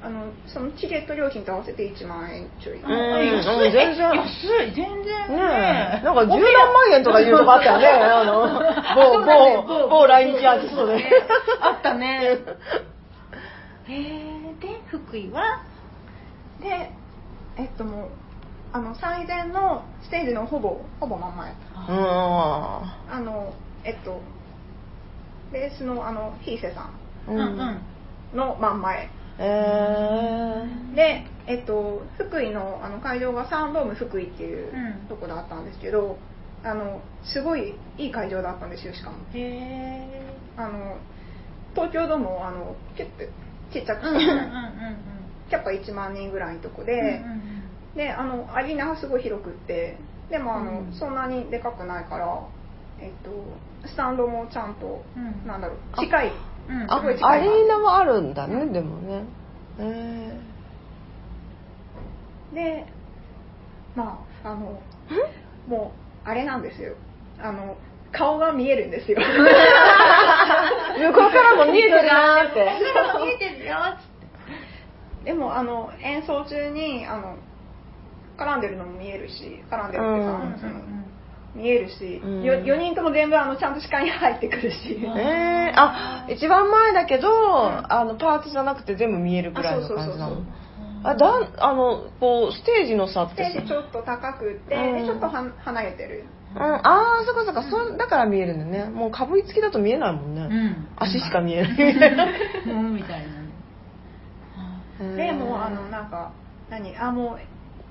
あのそのチケット料金と合わせて1万円ちょい、んあ安いうん全然。え安い全然。ねなんか十何万円とかいうとこあったよね。あの某某某来日アーティストで。あったね。へ えで福井は？でえっともうあの最前のステージのほぼほぼ真ん前。うん。あのえっとベースのあのヒーセさうんうんん。の真ん前えー。で、えっと、福井のあの会場がサンドーム福井っていううん。とこだったんですけど、あのすごいいい会場だったんですよしかも。へえあの東京ドームをあのキュッてちっちゃくうんうんうんうんキャパ1万人ぐらいのとこで、うんうんであのアリーナがすごい広くってでもあの、うん。そんなにでかくないから、えっと、スタンドもちゃんと、うん。なんだろう近いうん。あアリーナもあるんだねでもね。えでまああのもうあれなんですよ。あの顔が見えるんですよ。ー 向こうからも見えてるなーって。見えてるよでもあの演奏中にあの絡んでるのも見えるし絡んでるっていうか、うん。その見えるし、うん。よ4人とも全部あのちゃんと視界に入ってくるし、うんえー、あ一番前だけど、ん。あのパーツじゃなくて全部見えるぐらいの感じなのあそうそうそうそう。あだん。あのこうステージの差っスてテージちょっと高くって、うん。でちょっとは離れてる。うん、ああそっかそっか、そだから見えるんだね。もうかぶりつきだと見えないもんね、うん。足しか見えない。みたいなうん。みたいなね。でもうあのなんか何？あもう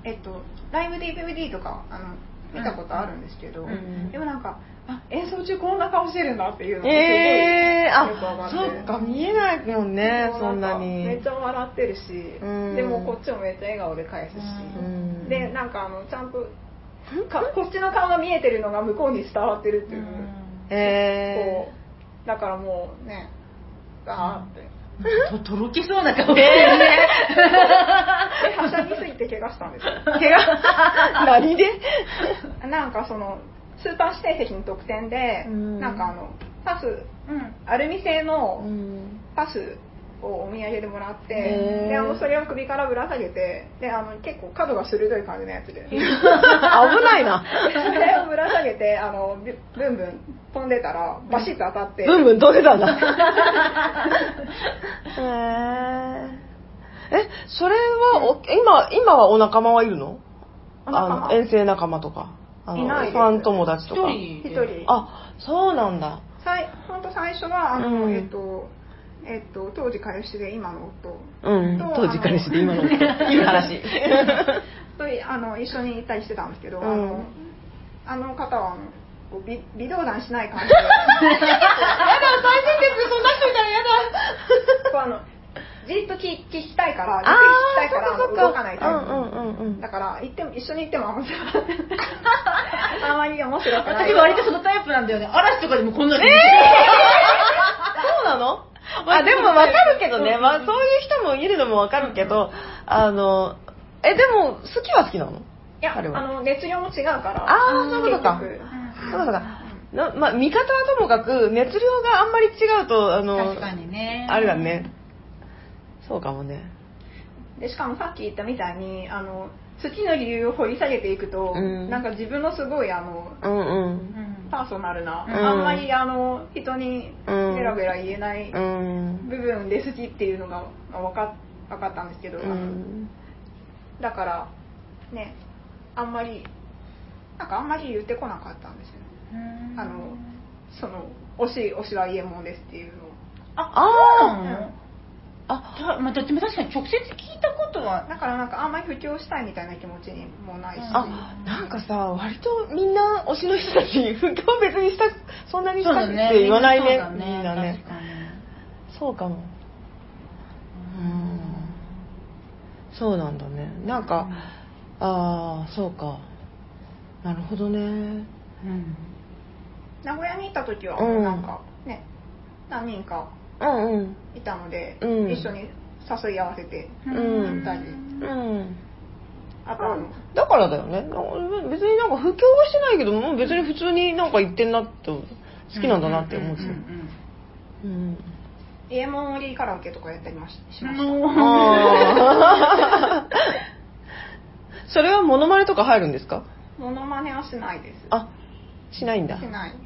えっとライブ DVD とかあの見たことあるんですけど、うん。でもなんかあ演奏中こんな顔してるんだっていうのがすごいええー、よくわかって。あそっか見えないもんねそんなかめっにちゃ笑ってるし、うん。でもこっちもめっちゃ笑顔で返すし、うん。でなんかあのちゃんとかこっちの顔が見えてるのが向こうに伝わってるっていう、えこう。だからもうねガーって、ととろけそうな顔してるね。ではしゃぎすぎて怪我したんですよ。ー、怪我。何でなんかそのスーパー指定席の特典で、うん。なんかあのパスうん。アルミ製のうん。パスをお土産でもらって、であのそれを首からぶら下げてであの結構角が鋭い感じのやつで。危ないな。それをぶら下げてあのブブンブン飛んでたらバシッと当たって、ブンブン飛んでたんだ。へええそれはお今今はお仲間はいるの？あの遠征仲間とか。あのいないファン友達とか。一人。一人。あそうなんだ。さい本当最初はあの、うん。えっとえっと当時彼氏で今の夫。うんと当時彼氏で今の夫。いう話。とあの一緒に行ったりしてたんですけど、うん。あのあの方はこう微微動だしない感じで。やだ最前列そんな人いたらやだ。こうあのじっと聞聞きたいからじっあと聞きたいから動かないタイプ、うんうんうんうん。だから行っても一緒に行ってもあんまりあまり面白くない。私割とそのタイプなんだよね。嵐とかでもこんなに そうなの？あでもわかるけどね、まあ、そういう人もいるのもわかるけどあのえでも好きは好きなの？いやあの熱量も違うから。あーそういうことか。そうかそうか。なまあ見方はともかく熱量があんまり違うとあの確かにね。あれだね。そうかもね。でしかもさっき言ったみたいにあの好きの理由を掘り下げていくと、うん。なんか自分のすごいあのうんうん。うんパーソナルな、うん。あんまりあの人にうん。ベラベラ言えないうん。部分で好きっていうのが分か分かったんですけど、うん。だからねあんまりなんかあんまり言ってこなかったんですよ。ねうん。あのその推し推しは家もんですっていうのを。あああたまあ、どっちも確かに直接聞いたことは。だからなんかあんまり布教したいみたいな気持ちにもないし、あなんかさ割とみんな推しの人たち不況別にしたそんなにしたくって言わないね。そうだみんなね。そうかも。うん。そうなんだね。なんか、ああそうか。なるほどね。うん。名古屋に行った時はうん。なんかね、何人かうんうんいたので、うん一緒に誘い合わせてうん。行ったり、うん。あとだからだよね。別になんか布教はしてないけどもう別に普通になんか言ってんなって好きなんだなって思うんうんうん。家もりカラオケとかやったりまししました、それはモノマネとか入るんですか？モノマネはしないです。あしないんだ。しない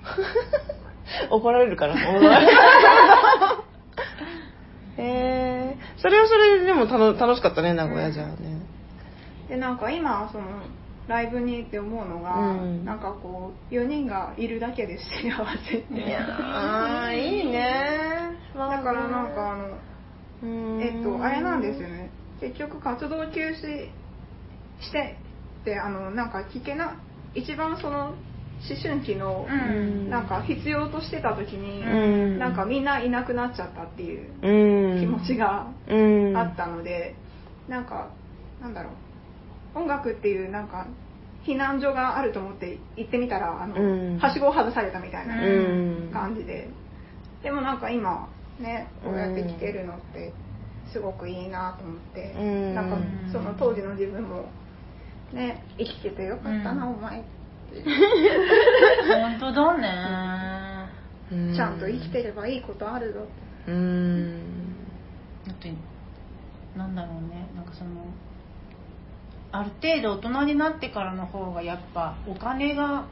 怒られるから。えー、それはそれででも楽楽しかったね名古屋じゃあね。でなんか今そのライブに行って思うのが、うん。なんかこう4人がいるだけで幸せって。いやーいいね。だからなんかあのうん。えっとあれなんですよね。結局活動休止してであのなんか聞けな一番その思春期のうん。なんか必要としてた時に、うん。なんかみんないなくなっちゃったっていううん。気持ちがうんあったので、なんかなんだろう音楽っていうなんか避難所があると思って行ってみたらあの、うん。はしごを外されたみたいなうん。感じで、でもなんか今ねこうやって聴けるのってすごくいいなと思って、うん。なんかその当時の自分もね生きててよかったな、うん。お前って本当だね。うん。ちゃんと生きてればいいことあるぞ。ってうん。だってなんだろうね。なんかそのある程度大人になってからの方がやっぱお金が、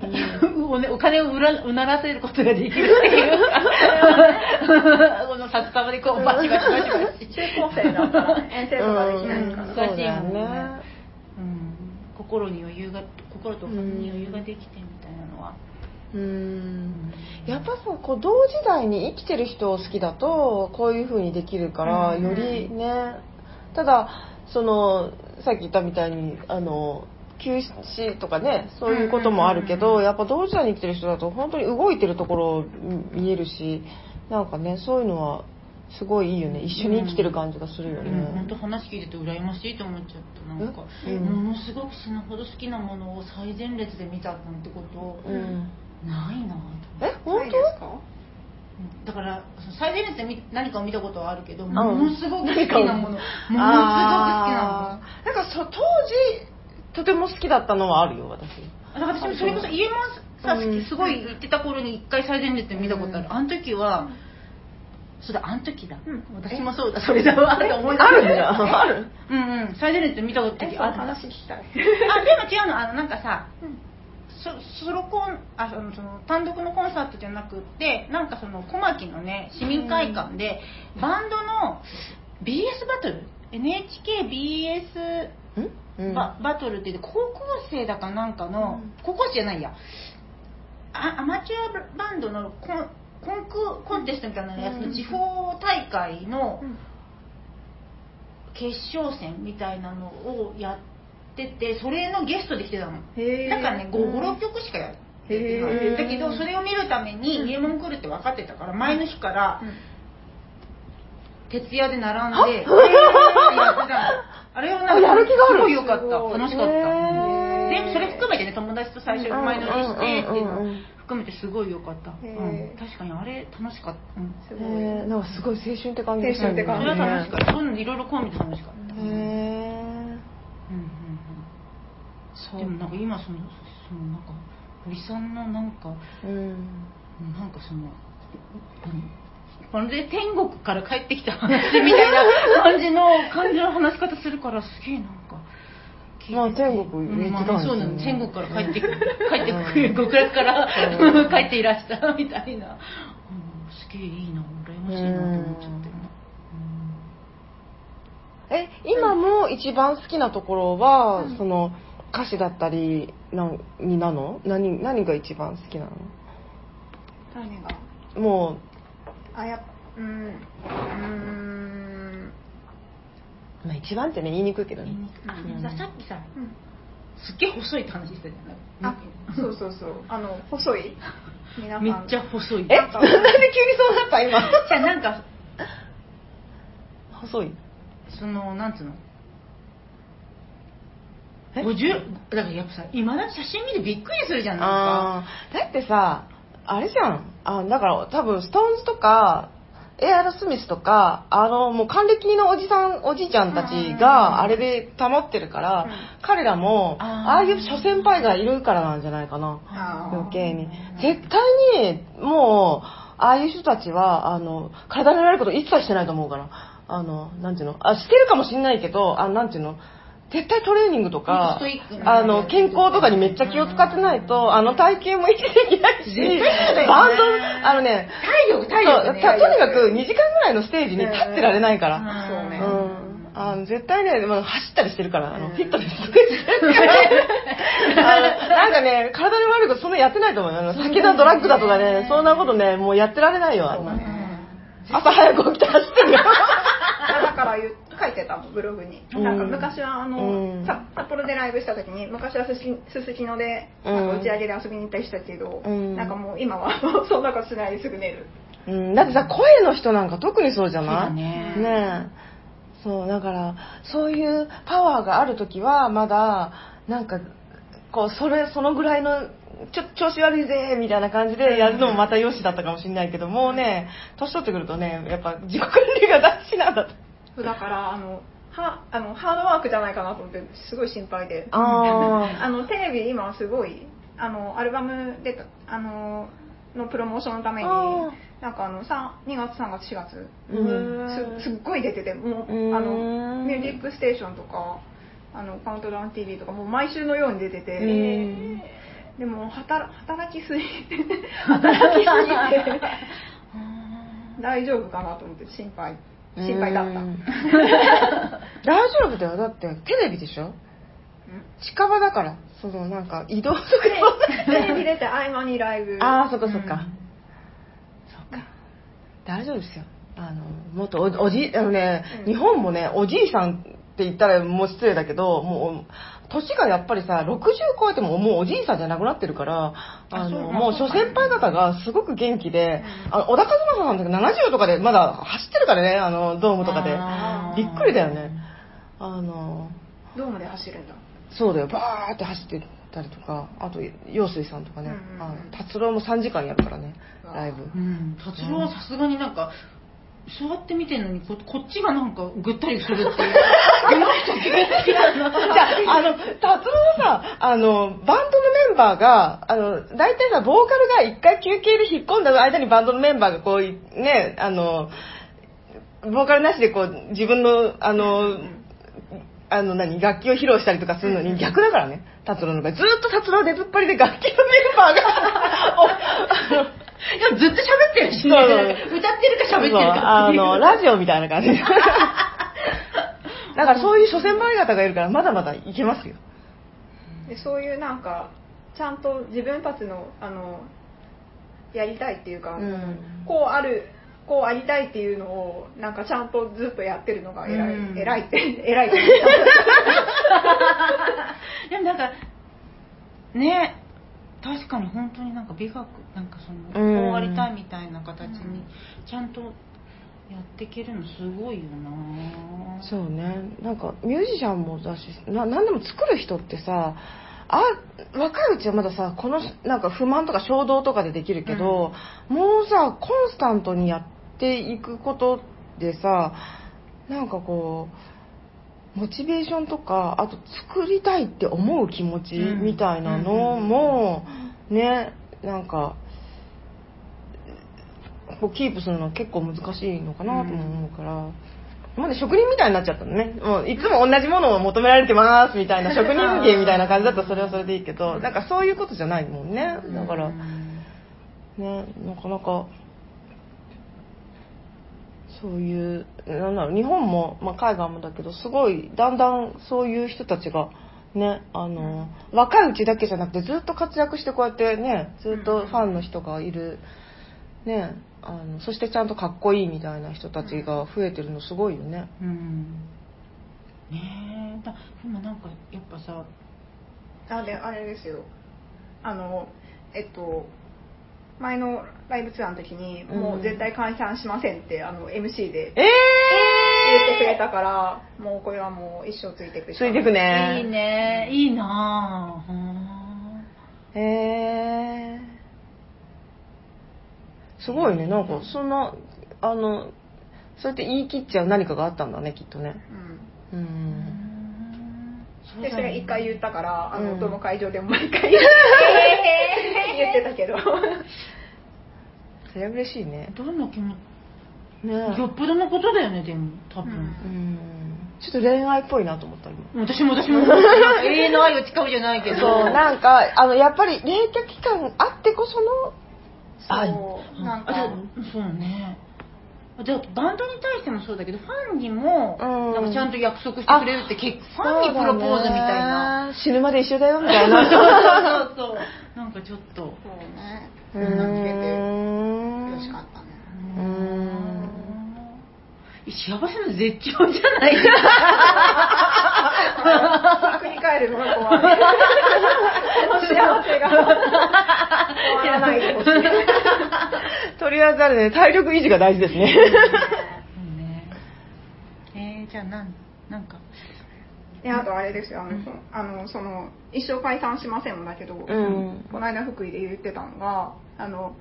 おね お金をうらうならせることができるっていう。か この札束でこうバチバチバチバチ。中高生だったら遠征とかできないから、うん。そうだよね。うん、心に余裕が心と体に余裕ができてみたいなのは、うん。やっぱさこう同時代に生きてる人を好きだとこういう風にできるからうん。よりね。ただそのさっき言ったみたいにあの休止とかねそういうこともあるけどやっぱ同時代に生きてる人だと本当に動いてるところを見えるしなんかねそういうのはすごいいいよね。一緒に生きてる感じがするよね、うん、本当話聞いてて羨ましいと思っちゃった。なんか、え？うん。ものすごく死ぬほど好きなものを最前列で見たなんてことうん。ないなと。え？本ないですか？だから最前列で見何かを見たことはあるけど、ん。ものすごく好きなもの。ものすごく好きあなー。なんかそう当時とても好きだったのはあるよ私。私もそれこそ家もさ、うん。すごい言ってた頃に一回最前列で見たことある、うん。あの時は、そうだあの時だ、うん。私もそうだ。それだわって思い出あるんある。うんうん。最前列で見たことえそのある話聞きたい。あでも違うの。あのなんかさそソロコンあそのその単独のコンサートじゃなくってなんかその小牧のね市民会館でバンドの BS バトル？NHKBS ん？うん。ババトルって言って高校生だかなんかの、うん。高校生じゃないや。あアマチュアバンドのコンコンクーコンテストみたいなやつの地方大会の決勝戦みたいなのをやっててそれのゲストで来てたの。だからね56曲しかやってなだけどそれを見るために家門来るって分かってたから前の日から徹夜で並んでやってたの。あれはなんあやる気がある。すごい良かった。楽しかった。へー。でもそれ含めてね友達と最初前乗りしてっていうの含めてすごい良かった、うん、確かにあれ楽しかった、うん、すごい。なんかすごい青春って感じがしたんだよそれは楽しかねった。そういうのいろいろ込みで楽しかった、へえうんうんうん。でもなんか今そのそのなんか堀さんのなんかうん。なんかその、うんまるで天国から帰ってきた話みたいな感じの感じの話し方するからすげえなんかまあ天国に行ってたんですよね。うんまあそうなの天国から帰って 帰ってくうんる。極楽からうん。帰っていらしたみたいな、うん、すげえいいな羨ましいなって思っちゃって。るな、え今も一番好きなところは、その歌詞だったりなになの？何何が一番好きなの？何が？もあやっうんうーんまあ一番ってね言いにくいけどね。ささっきさうん。すっげえ細いって話してたじゃんあそうそうそう。あの 細い？めっちゃ細い。え？なんで急にそうなった今？じゃあなんか細い？そのなんつうの？え？50だからやっぱさ今だ写真見てびっくりするじゃんなんあー。だってさあれじゃん。あだから多分ストーンズとかエアロスミスとかあのもう還暦のおじさんおじいちゃんたちがあれで保ってるから、うん。彼らもあー。ああいう諸先輩がいるからなんじゃないかな余計に。絶対にもうああいう人たちはあの体に悪いこと一切してないと思うから。あのなんていうの？あしてるかもしんないけどあなんていうの？絶対トレーニングとかあの健康とかにめっちゃ気を使ってないとあの体型も維持できないし絶対そうだよねバンドあのね体力体力ね。そうたとにかく2時間ぐらいのステージに立ってられないから、そうね。うん。あの絶対ね、まあ、走ったりしてるから、あのうん。フィットネスして。るかなんかね、体に悪いことそんなやってないと思うよ。あの酒だ、ドラッグだとかね、そんなことね、もうやってられないよ。あんな。朝早く起きて走ってるよ。だから言う書いてたのブログに、うん。なんか昔はあの、うん。さ札幌でライブした時に昔はすすきのでうん。なんか打ち上げで遊びに行ったりしたけど、うん。なんかもう今は そんなことしないですぐ寝る。うん、だってさ、声の人なんか特にそうじゃない？ね。ねえ。そう、だから、そういうパワーがある時は、まだ、なんか、こう、それ、そのぐらいの、ちょっと調子悪いぜ、みたいな感じでやるのもまたよしだったかもしれないけど、もうね、年取ってくるとね、やっぱ自己管理が大事なんだと。だからあのはあのハードワークじゃないかなと思ってすごい心配で。あ あのテレビ今すごいあのアルバム出たあののプロモーションのためにあなんかあのさ2月3月4月うん。すすっごい出ててもううん。あの「ミュージックステーション」とかあのカウントダウン TV とかもう毎週のように出てて、うん。でも働働きすぎて 働きすぎて大丈夫かなと思って心配心配だった、うん。大丈夫だよ。だって、テレビでしょ？近場だから、そのなんか移動とか。テレビ出て合間にライブ。ああ、そっかそっか。うん。そっか。大丈夫ですよ。あの、もっとおおじ、あのね、うん。日本もね、おじいさんって言ったらもう失礼だけど、もう、年がやっぱりさ、60超えてももうおじいさんじゃなくなってるから、あの、もう諸先輩方がすごく元気で、うん。あの小田和正さんだけど70とかでまだ走ってるからね、あの、ドームとかで。びっくりだよね。あの、ドームで走るんだ。そうだよ、バーって走ってたりとか、あと、陽水さんとかね、うんうんうん。あの達郎も3時間やるからね、ライブ。うん。達郎はさすがになんか座って見てるのにここっちがなんかぐったりするっていう。じゃあ、あの、達郎はさ、あの、バンドのメンバーが、あの、大体さ、ボーカルが一回休憩で引っ込んだ間にバンドのメンバーがこう、ね、あの、ボーカルなしでこう、自分の、あの、あの何、楽器を披露したりとかするのに逆だからね、達郎の場合。ずーっと達郎出ずっぱりで楽器のメンバーが、いやずっと喋ってるしね。そう。そう歌ってるか喋ってるかあの、ラジオみたいな感じ。だからそういう諸先輩方がいるからまだまだいけますよ。でそういうなんかちゃんと自分たちのあのやりたいっていうか、うん。こうあるこうありたいっていうのをなんかちゃんとずっとやってるのが偉い、うん。偉いって 偉いって でもなんかね確かに本当になんか美学なんかそのうん。こうありたいみたいな形にうんちゃんとやっていけるのすごいよな。そうね。なんかミュージシャンもだし、な何でも作る人ってさ、あ、若いうちはまださ、このなんか不満とか衝動とかでできるけど、もうさ、コンスタントにやっていくことでさ、なんかこう、モチベーションとか、あと作りたいって思う気持ちうん。みたいなのも、ね、なんか、こうキープするのは結構難しいのかなとも思うから、まだ職人みたいになっちゃったのね。もういつも同じものを求められてますみたいな、職人芸みたいな感じだったらそれはそれでいいけど、なんかそういうことじゃないもんね。だから、ね、なかなか、そういう、なんだろう、日本も、まあ、海外もだけど、すごい、だんだんそういう人たちが、ね、あの、若いうちだけじゃなくて、ずっと活躍してこうやってね、ずっとファンの人がいる、ね、あの、そしてちゃんとかっこいいみたいな人たちが増えてるのすごいよね。うん。ねえ。だ今なんかやっぱさあであれですよ。あのえっと前のライブツアーの時に、うん。もう絶対解散しませんってあの MC でえ言ってくれたからもうこれはもう一生ついていくー、ついてくね。いいね。いいなぁ。うんへえすごいね。なんかそんなあのそうやって言い切っちゃう何かがあったんだねきっとね。うん。うんでそれ一回言ったからあの、うんどの会場でも毎回 言ってたけど。それは嬉しいね。どんな気持ち？ね。よっぽどのことだよねでも多分、うん。うん。ちょっと恋愛っぽいなと思った今。私も私も。永遠の愛を誓うじゃないけど。そうなんかあのやっぱり冷却期間あってこその愛そう。なんかそうねでバンドに対してもそうだけどファンにもうん。なんかちゃんと約束してくれるって結ファンにプロポーズみたいな。死ぬまで一緒だよみたいな。そうそうそうなんかちょっと。そうね。んなつけてしかったね。うーん幸せの絶頂じゃないです繰り返るのが怖い幸せが終わらないでほしいね体力維持が大事ですね。うんね。えー、じゃあなんなんか。であとあれですよ。あの,、そあのその一生解散しませんもだけど、うん。この間福井で言ってたのがあの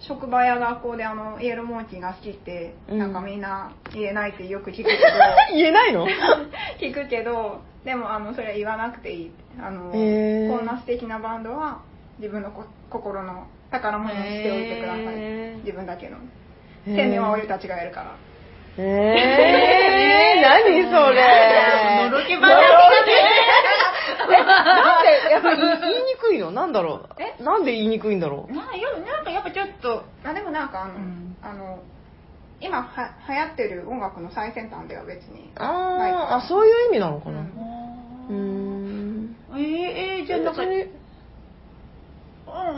職場や学校であのイエローモンキーが好きって、うん。なんかみんな言えないってよく聞くけど。言えないの？聞くけどでもあのそれは言わなくていい。あのへー。こんな素敵なバンドは自分のこ心の宝物にしておいてください。へー。自分だけの。天命は俺たちがやるから。えー、何それ。のろけ話。だなんでやっぱり言いにくいの？なんだろう。え？なんで言いにくいんだろなよなんかやっぱちょっとあでもなんかあの,、うん。あの今は流行ってる音楽の最先端では別に。あーあそういう意味なのかな。ううーん。えー、えー、じゃあなんか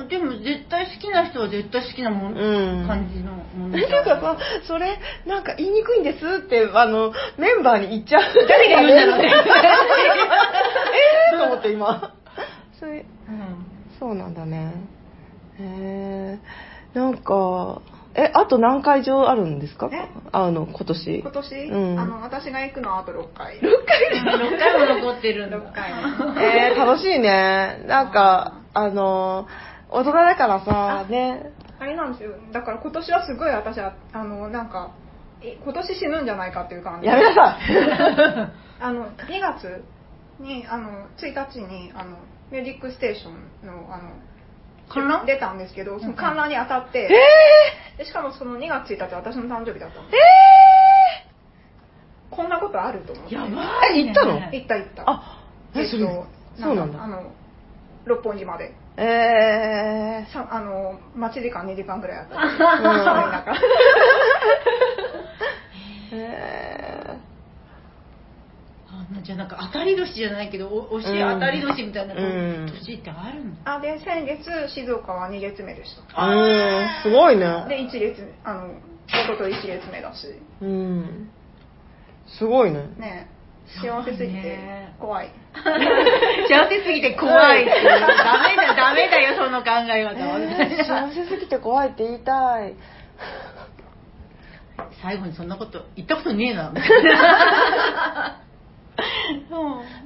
でも絶対好きな人は絶対好きなもん、うん。感じのものっていうかさそれなんか言いにくいんですってあのメンバーに言っちゃう。誰が言うんだろうねえーと思って今。それうん。そうなんだね。へえんかえあと何回場あるんですか？え？あの今年。今年、うん。あの私が行くのはあと6回。6回？6回も残ってるんだ。6回。えー、楽しいね。なんかあの大人だからさね。あれなんですよ。だから今年はすごい私はあのなんかえ今年死ぬんじゃないかっていう感じ。やめなさい。あの2月にあの1日にあの「ミュージックステーションの」あの観覧？出たんですけどその観覧に当たって、えでしかもその2月1日は私の誕生日だったのー、こんなことあると思って。やばえい、ね、行ったの。行った行った。あえそれそうなんだ。あの六本木までえー、さあの待ち時間2時間ぐらいあった。うん。寒い中えあじゃあなんか当たり年じゃないけどお推し当たり年みたいなうん年ってあるん。だ、あで先月静岡は2列目でした。ー、うんすごいね。で1列あの一昨日1列目だし。うん。すごいね。ね幸せすぎてね。怖い。幸せすぎて怖いってダメだダメだよその考え方。は、えー幸せすぎて怖いって言いたい。最後にそんなこと言ったことねえな。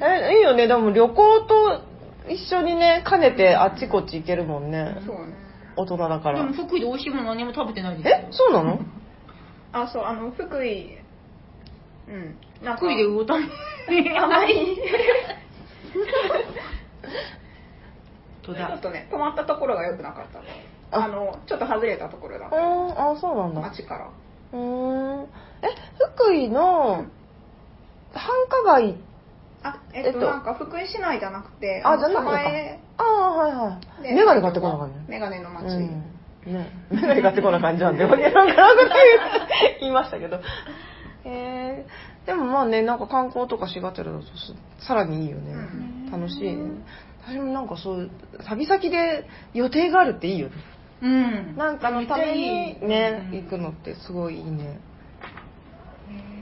えいいよね。でも旅行と一緒にね兼ねてあっちこっち行けるもんね。そうね。大人だから。でも福井で美味しいもの何も食べてないでえそうなの？あそうあの福井うん。なんか。福井で魚食べあまりとだちょっとね泊まったところが良くなかったねあ。あのちょっと外れたところだっうたんあそうなんだ。町から。うー。んえ福井の繁華街？あえっと、えっと。なんか福井市内じゃなくてあじゃなく鯖て江ああはいはい。でメガネ買ってこなあかんね。メガネの街、うん。ね、メガネ買ってこな感じなんで、わけかなくて言いましたけど。えー、でもまあね、なんか観光とかしがてらだとすさらにいいよね。うん楽しいね。私もなんかそう旅先で予定があるっていいよね。うんなんかのためにね、うん行くのってすごいいいね。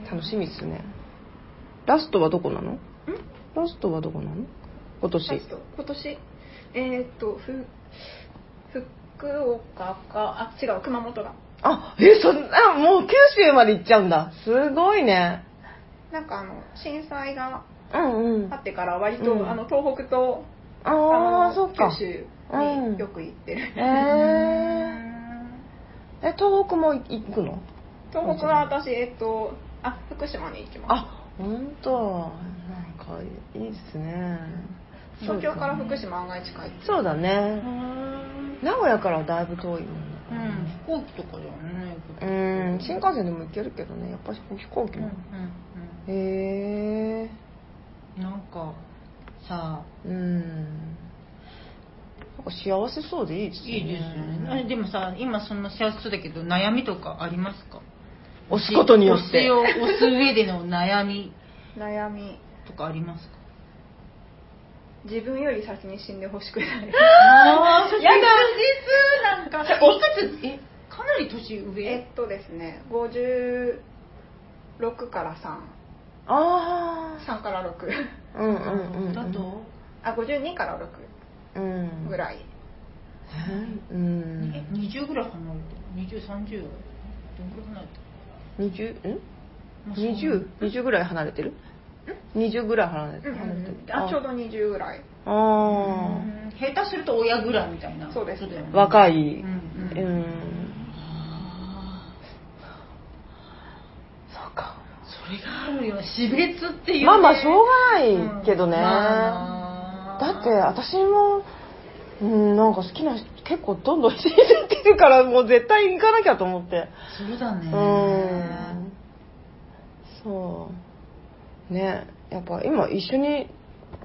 楽しみっすね。ラストはどこなの？ラストはどこなの？今年。今年？えーっとふ福岡か？あ違う熊本だあ、え、そんな、もう九州まで行っちゃうんだ。すごいね。なんかあの震災がうんうんあ。ってから割と、うんあの東北とあのあ、そっか。九州うんによく行ってる、えー、え、東北も行くの？東北は私えっとあ福島に行きますあ、ほんと。なんか、いいですね。東京から福島案外近いそうだね。名古屋からはだいぶ遠いもんね。うん。飛行機とかだよねうん、新幹線でも行けるけどね、やっぱり飛行機うんうも。ん。へえ。うんなんかさうん。なんか幸せそうでいいですね。いいですよね。でもさ今そんな幸せそうだけど悩みとかありますか？押すことによって。推しを押す上での悩み。悩み。とかありますか？自分より先に死んでほしくないああ、やだです。なんか、いくつ、え、かなり年上？えっとですね56から33あから6あ。うんうんうん。だと、あ52からうん。6ぐらいえうん。え、20ぐらい離れてる ?20、30? どんぐらい離れてる？20ん？まあそう ?20?20 ぐらい離れてる？?20 ぐらい離れてる。うん離れてるあちょうど20ぐらいあうん下手すると親ぐらいみたいな。そうですねあ。若い。ううんうんん。そうか。それがあるよ。死別っていうね。まあまあ、しょうがないけどね。うんまあだって、私も、うん、なんか好きな人結構どんどん死んじゃってるから、もう絶対行かなきゃと思って。そうだね。うん。そう。ね。やっぱ今一緒に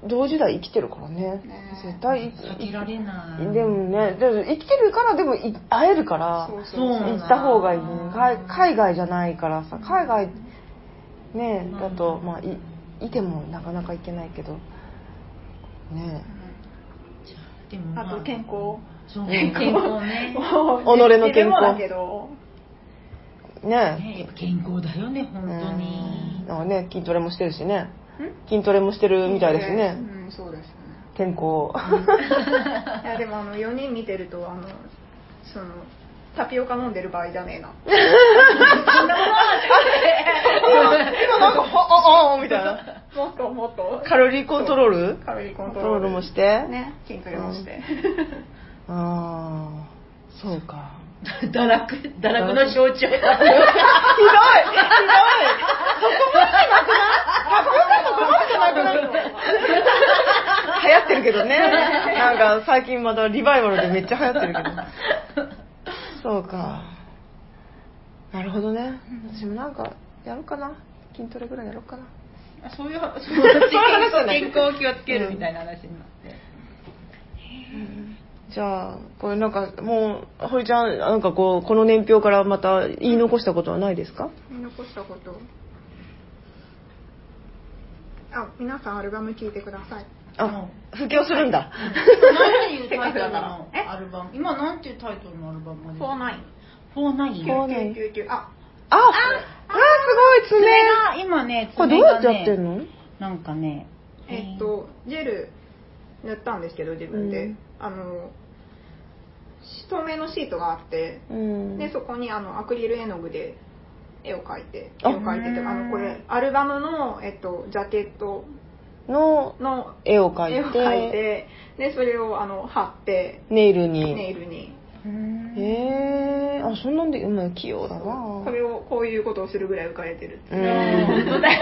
同時代生きてるからね。ね絶対避けられない。でもね、で生きてるからでもい会えるから、そうそうなんだ行った方がいい、海海外じゃないからさ海外ねだと、まあいいてもなかなか行けないけど。ね。でも、まあと健康。そう、健健康康ね。己の健康。だけどね。ねやっぱ健康だよね、本当うん。に。なんかね筋トレもしてるしね。ん？筋トレもしてるみたいですね。うんそうですね。健康。いやでもあの4人見てるとあのそのタピオカ飲んでる場合じゃねえな。今なんかあああみたいな。もっともっと。カロリーコントロール？カロリーコントロール。もして。ね筋トレもして、ああそうか 堕落、堕落の象徴。だ。ひどいひどい。そこまでなくないそこまでなくないの流行ってるけどね。なんか最近またリバイバルでめっちゃ流行ってるけど。そうか。なるほどね。私もなんかやろうかな。筋トレぐらいやろうかな。そういう、そういう話。健康を気をつけるみたいな話になって。じゃあこれなんかもう堀ちゃんなんかこうこの年表からまた言い残したことはないですか？見残したこと？あ皆さんアルバム聴いてください。あ布教するんだ。何ていうタイトルのえ？アルバム。今なんていうタイトルのアルバム「フォーナイン。フォーナイン？フォーナイン9999あああすごい爪爪が今ねこれどうやってやってんのなんかねえっとジェル塗ったんですけど自分で、うんあの透明のシートがあってうん。でそこにあのアクリル絵の具で絵を描いてあ。絵を描いててあのこれアルバムの、えっと、ジャケットのの絵を描いて。絵を描いてでそれをあの貼ってネイルに。ネイルに。へえあそんなんでうん器用だな。これをこういうことをするぐらい浮かれてるって本当だよ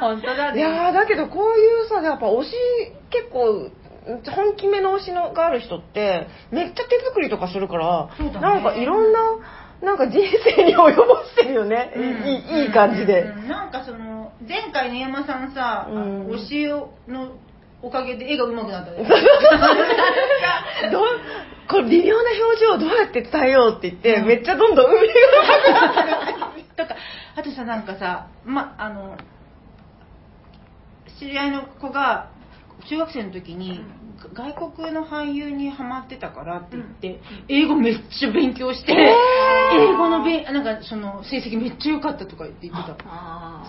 本当だ。いねやーだけどこういうさやっぱ推し結構本気めの推しのがある人ってめっちゃ手作りとかするから、ね。なんかいろんななんか人生に及ぼしてるよね、うん。いいいい感じで、うんうんなんかその前回の山さんさ、あうん。の推しのおかげで絵が上手くなったね。どうこれ微妙な表情をどうやって伝えようって言って、うん。めっちゃどんどん海が上手くなってる。とかあとさなんかさまあの知り合いの子が中学生の時に外国の俳優にハマってたからって言って、英語めっちゃ勉強して、英語のべんなんかその成績めっちゃ良かったとか言って言ってた。あ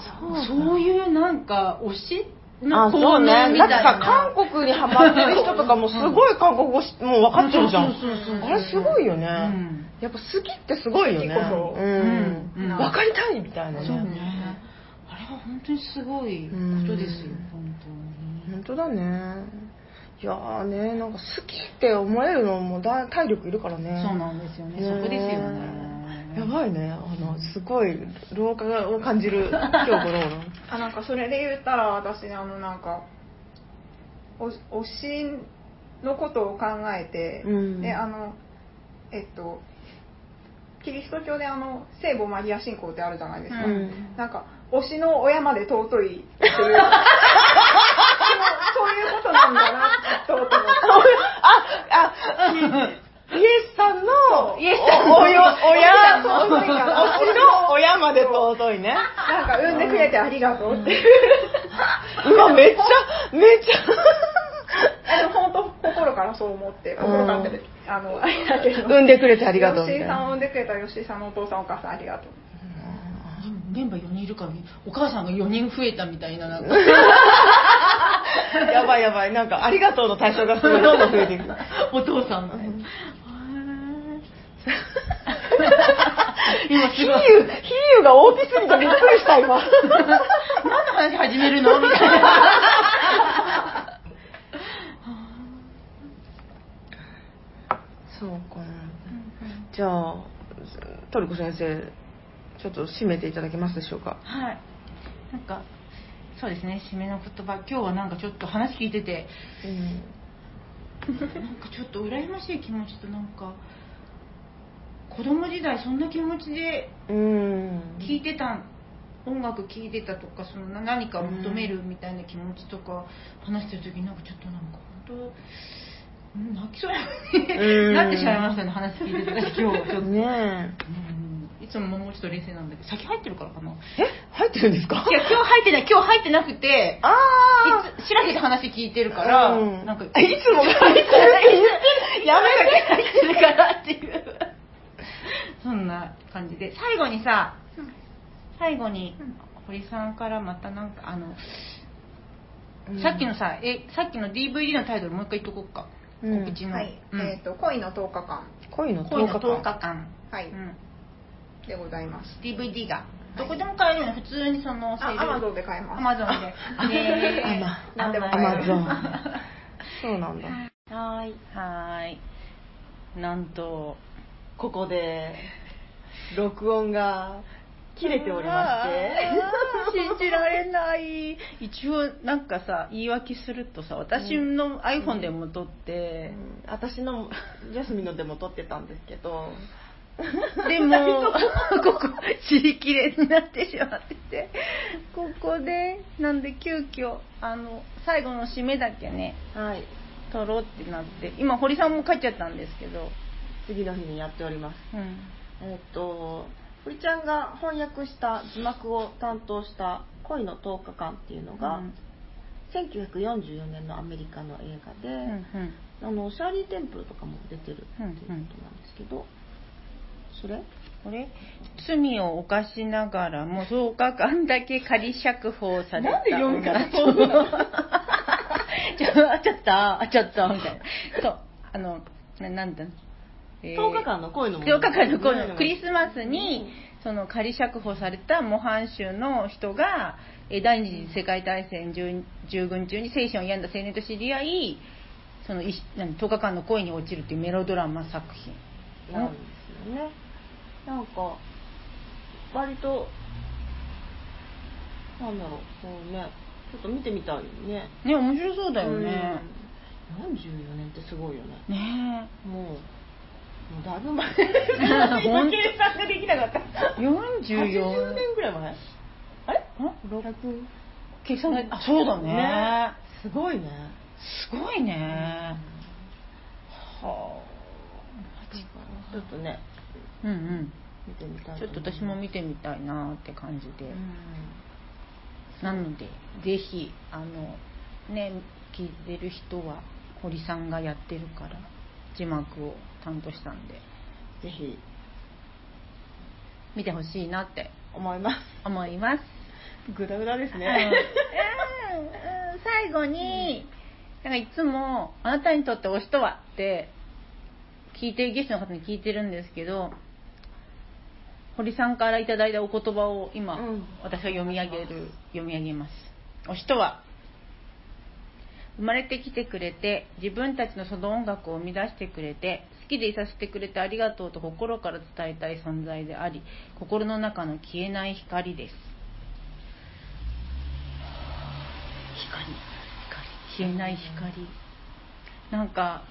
そういうなんか推し？あのそうね。みだってさ韓国にハマってる人とかもすごい韓国語しもう分かっちゃうじゃん。そうそうそうそうあれすごいよね、うん。やっぱ好きってすごいよね。うん。うん。分かりたいみたいなね。そうね。あれは本当にすごいことですよ。うん本当だね。いやーねなんか好きって思えるのもだ体力いるからね。そうなんですよね。そこですよね。やばいね。あのすごい老化を感じる 今日この頃。あなんかそれで言ったら私あのなんかお推しのことを考えて、うん。であのえっとキリスト教であの聖母マリア信仰ってあるじゃないですか、うん。なんか推しの親まで尊いっていう いうことなんだなと思って。ああイエスさんのイエスさんの親親尊いから推しの親まで尊いね。なんか産んでくれてありがとうって。いううわめっちゃめっちゃ。あでも本当心からそう思って心からって。あのあれだけど。産んでくれてありがとう吉井さんを産んでくれた吉井さんのお父さんお母さんありがとうメンバー4人いるからお母さんが4人増えたみたいななんか。やばいやばいなんかありがとうの対象がすごいどんどん増えていく。お父さん。が今す比ごい。喩比喩が大きすぎてびっくりした今。何の話始めるの？みたいな。そうかな。じゃあトリコ先生ちょっと締めていただけますでしょうか？はい。なんかそうですね。締めの言葉。今日はなんかちょっと話聞いてて。うん。なんかちょっと羨ましい気持ちとなんか子供時代そんな気持ちでうん。聞いてた音楽聴いてたとかそのな何かを求めるみたいな気持ちとか話してる時になんかちょっとなんか本当うん泣きそう。うん。になってしまいましたね話聞いてて私今日ちょっと、ねうんいつももうちょっと冷静なんだけど先入ってるからかな。いえ？え入ってるんですか？や今日入ってない。今日入ってなくてああいつしらけて話聞いてるから、うん。なんかいつも？入って。るやめだけ入って。るからって。いうそんな感じで最後にさ最後に堀さんからまたなんかあの、さっきのさえさっきの DVD のタイトルもう一回言っとこうか、うん告知の、はい、うんえっ、と恋の10日間恋の恋の10 10日間日間、はい、うん、でございます。DVD が。どこでも買えるよね。普通にそのあアマゾンで買えます。アマゾンで。何でもア買える。マゾン。そうなんだ。はーいはーい。なんとここで録音が切れておりまして。信じられない。一応なんかさ言い訳するとさ私の iPhone でも撮って、うん。私のジャスミンのでも撮ってたんですけど でも ここ尻切れになってしまってて。ここでなんで急遽あの最後の締めだけねはい。撮ろうってなって今堀さんも帰っちゃったんですけど。次の日にやっております。うん。えっ、と堀ちゃんが翻訳した字幕を担当した「恋の10日間」っていうのが、うん。1944年のアメリカの映画で、うんうん。あのシャーリー・テンプルとかも出てるっていうことなんですけど、それ？これ？罪を犯しながらも10日間だけ仮釈放された。なんで読み方女そうなの？ちょあちょっとあちょっとみたいな。そう。あのななんだ、えー10日間の恋の物10日間の恋の。ねクリスマスにその仮釈放された模範囚の人がえー第二次世界大戦従従軍中に精神を病んだ青年と知り合いそのいし何？10日間の恋に落ちるっていうメロドラマ作品。なんですよねなんか割となんだろうそうねちょっと見てみたいね。ね面白そうだよね、うん、44年ってすごいよね。ね。もうもうだいぶ前。ほんと計算ができなかったえ44 80年ぐらい前。あれあ？6計算があそうだね。すごいね。すごいね、はちょっとねあうんうん。見てみたいちょっと私も見てみたいなって感じで、うん。なのでぜひあのね聞いてる人は堀さんがやってるから字幕を担当したんでぜひ見てほしいなって思います。思います。グダグダですうん。ね、うんうん。最後に、なんかいつも「あなたにとって推しとは?」って聞いてゲストの方に聞いてるんですけど堀さんからいただいたお言葉を今、うん。私が読み上げる読み上げます。推しとは生まれてきてくれて自分たちのその音楽を生み出してくれて好きでいさせてくれてありがとうと心から伝えたい存在であり心の中の消えない光です。光。消えない光。なんか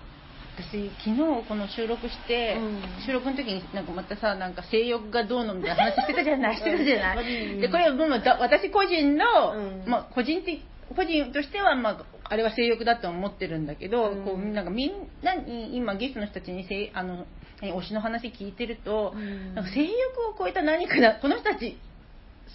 私昨日この収録して、うん。収録の時になんかまたさなんか性欲がどうのみたいな話してたじゃない？してたじゃない、うん。でこれはもうだ私個人の、うん。まあ個人的個人としてはまああれは性欲だと思ってるんだけど、うん。こうなんかみんなに今ゲストの人たちに性あの何推しの話聞いてると、うん。なんか性欲を超えた何かだこの人たち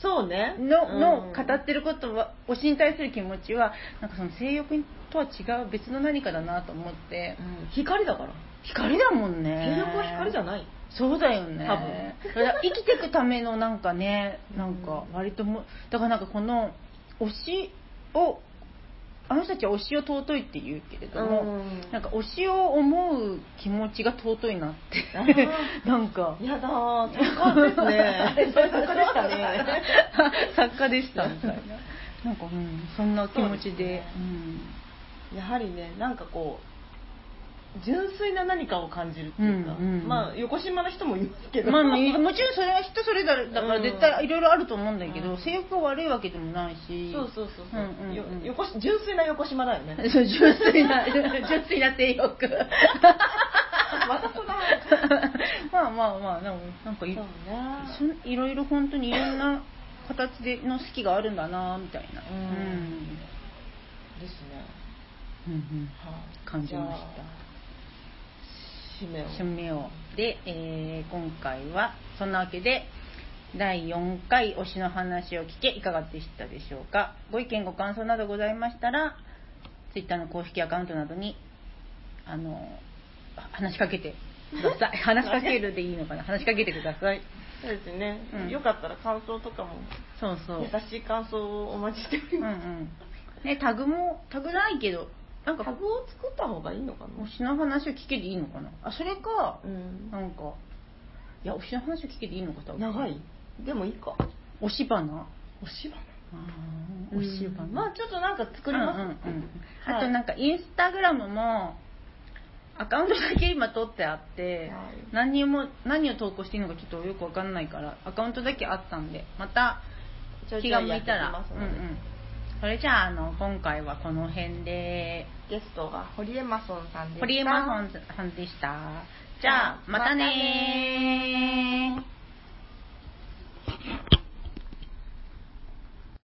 そうね。ののうん。語ってることは推しに対する気持ちはなんかその性欲とは違う別の何かだなと思ってうん。光だから。光だもんね。性欲は光じゃない。そうだよね。多分。だから生きていくためのなんかねなんか割ともだからなんかこの推しをあの人たちは推しを尊いって言うけれども、うん。なんか推しを思う気持ちが尊いなって。なんか。やだー作家ですね。作家でしたね。作家でしたみたいな。なんかうんそんな気持ちで。そうですね。やはりねなんかこう純粋な何かを感じるっていうか、うんうんまあ横島な人もいますけうんど。まあまあもちろんそれは人それぞれだからうん。絶対いろいろあると思うんだけど、うん。性欲が悪いわけでもないし。そうそうそうそう、うんうんうん。純粋な横島だよね。そう純粋な 純粋な性欲またそのまあまあまあでもなんかいね。いろいろ本当にいろんな形での好きがあるんだなみたいな。うん。うん。ですね、うんうん。はい。感じました締めを。締めを。で、えー今回はそんなわけで第4回推しの話を聞けいかがでしたでしょうか？ご意見ご感想などございましたら Twitter の公式アカウントなどにあの話しかけてください。話しかけるでいいのかな？話しかけてください。そうですね、うん。よかったら感想とかもそうそう。優しい感想をお待ちしておりうんうます、ん。ねタグもタグないけどなんかタグを作った方がいいのかな？推しの話を聞けでいいのかな？あそれかうん。なんかいや推しの話を聞けでいいのか長いでもいいか。推し花。おしばあー推し花。まあちょっとなんか作ります、うんうんあとなんかインスタグラムもアカウントだけ今取ってあって、はい。何にも何を投稿していいのかちょっとよくわかんないからアカウントだけあったんでまた気が向いたら。うんうん。それじゃああの今回はこの辺でゲストが堀江マソンさんでした堀江マソンさんでした。じゃあまたねー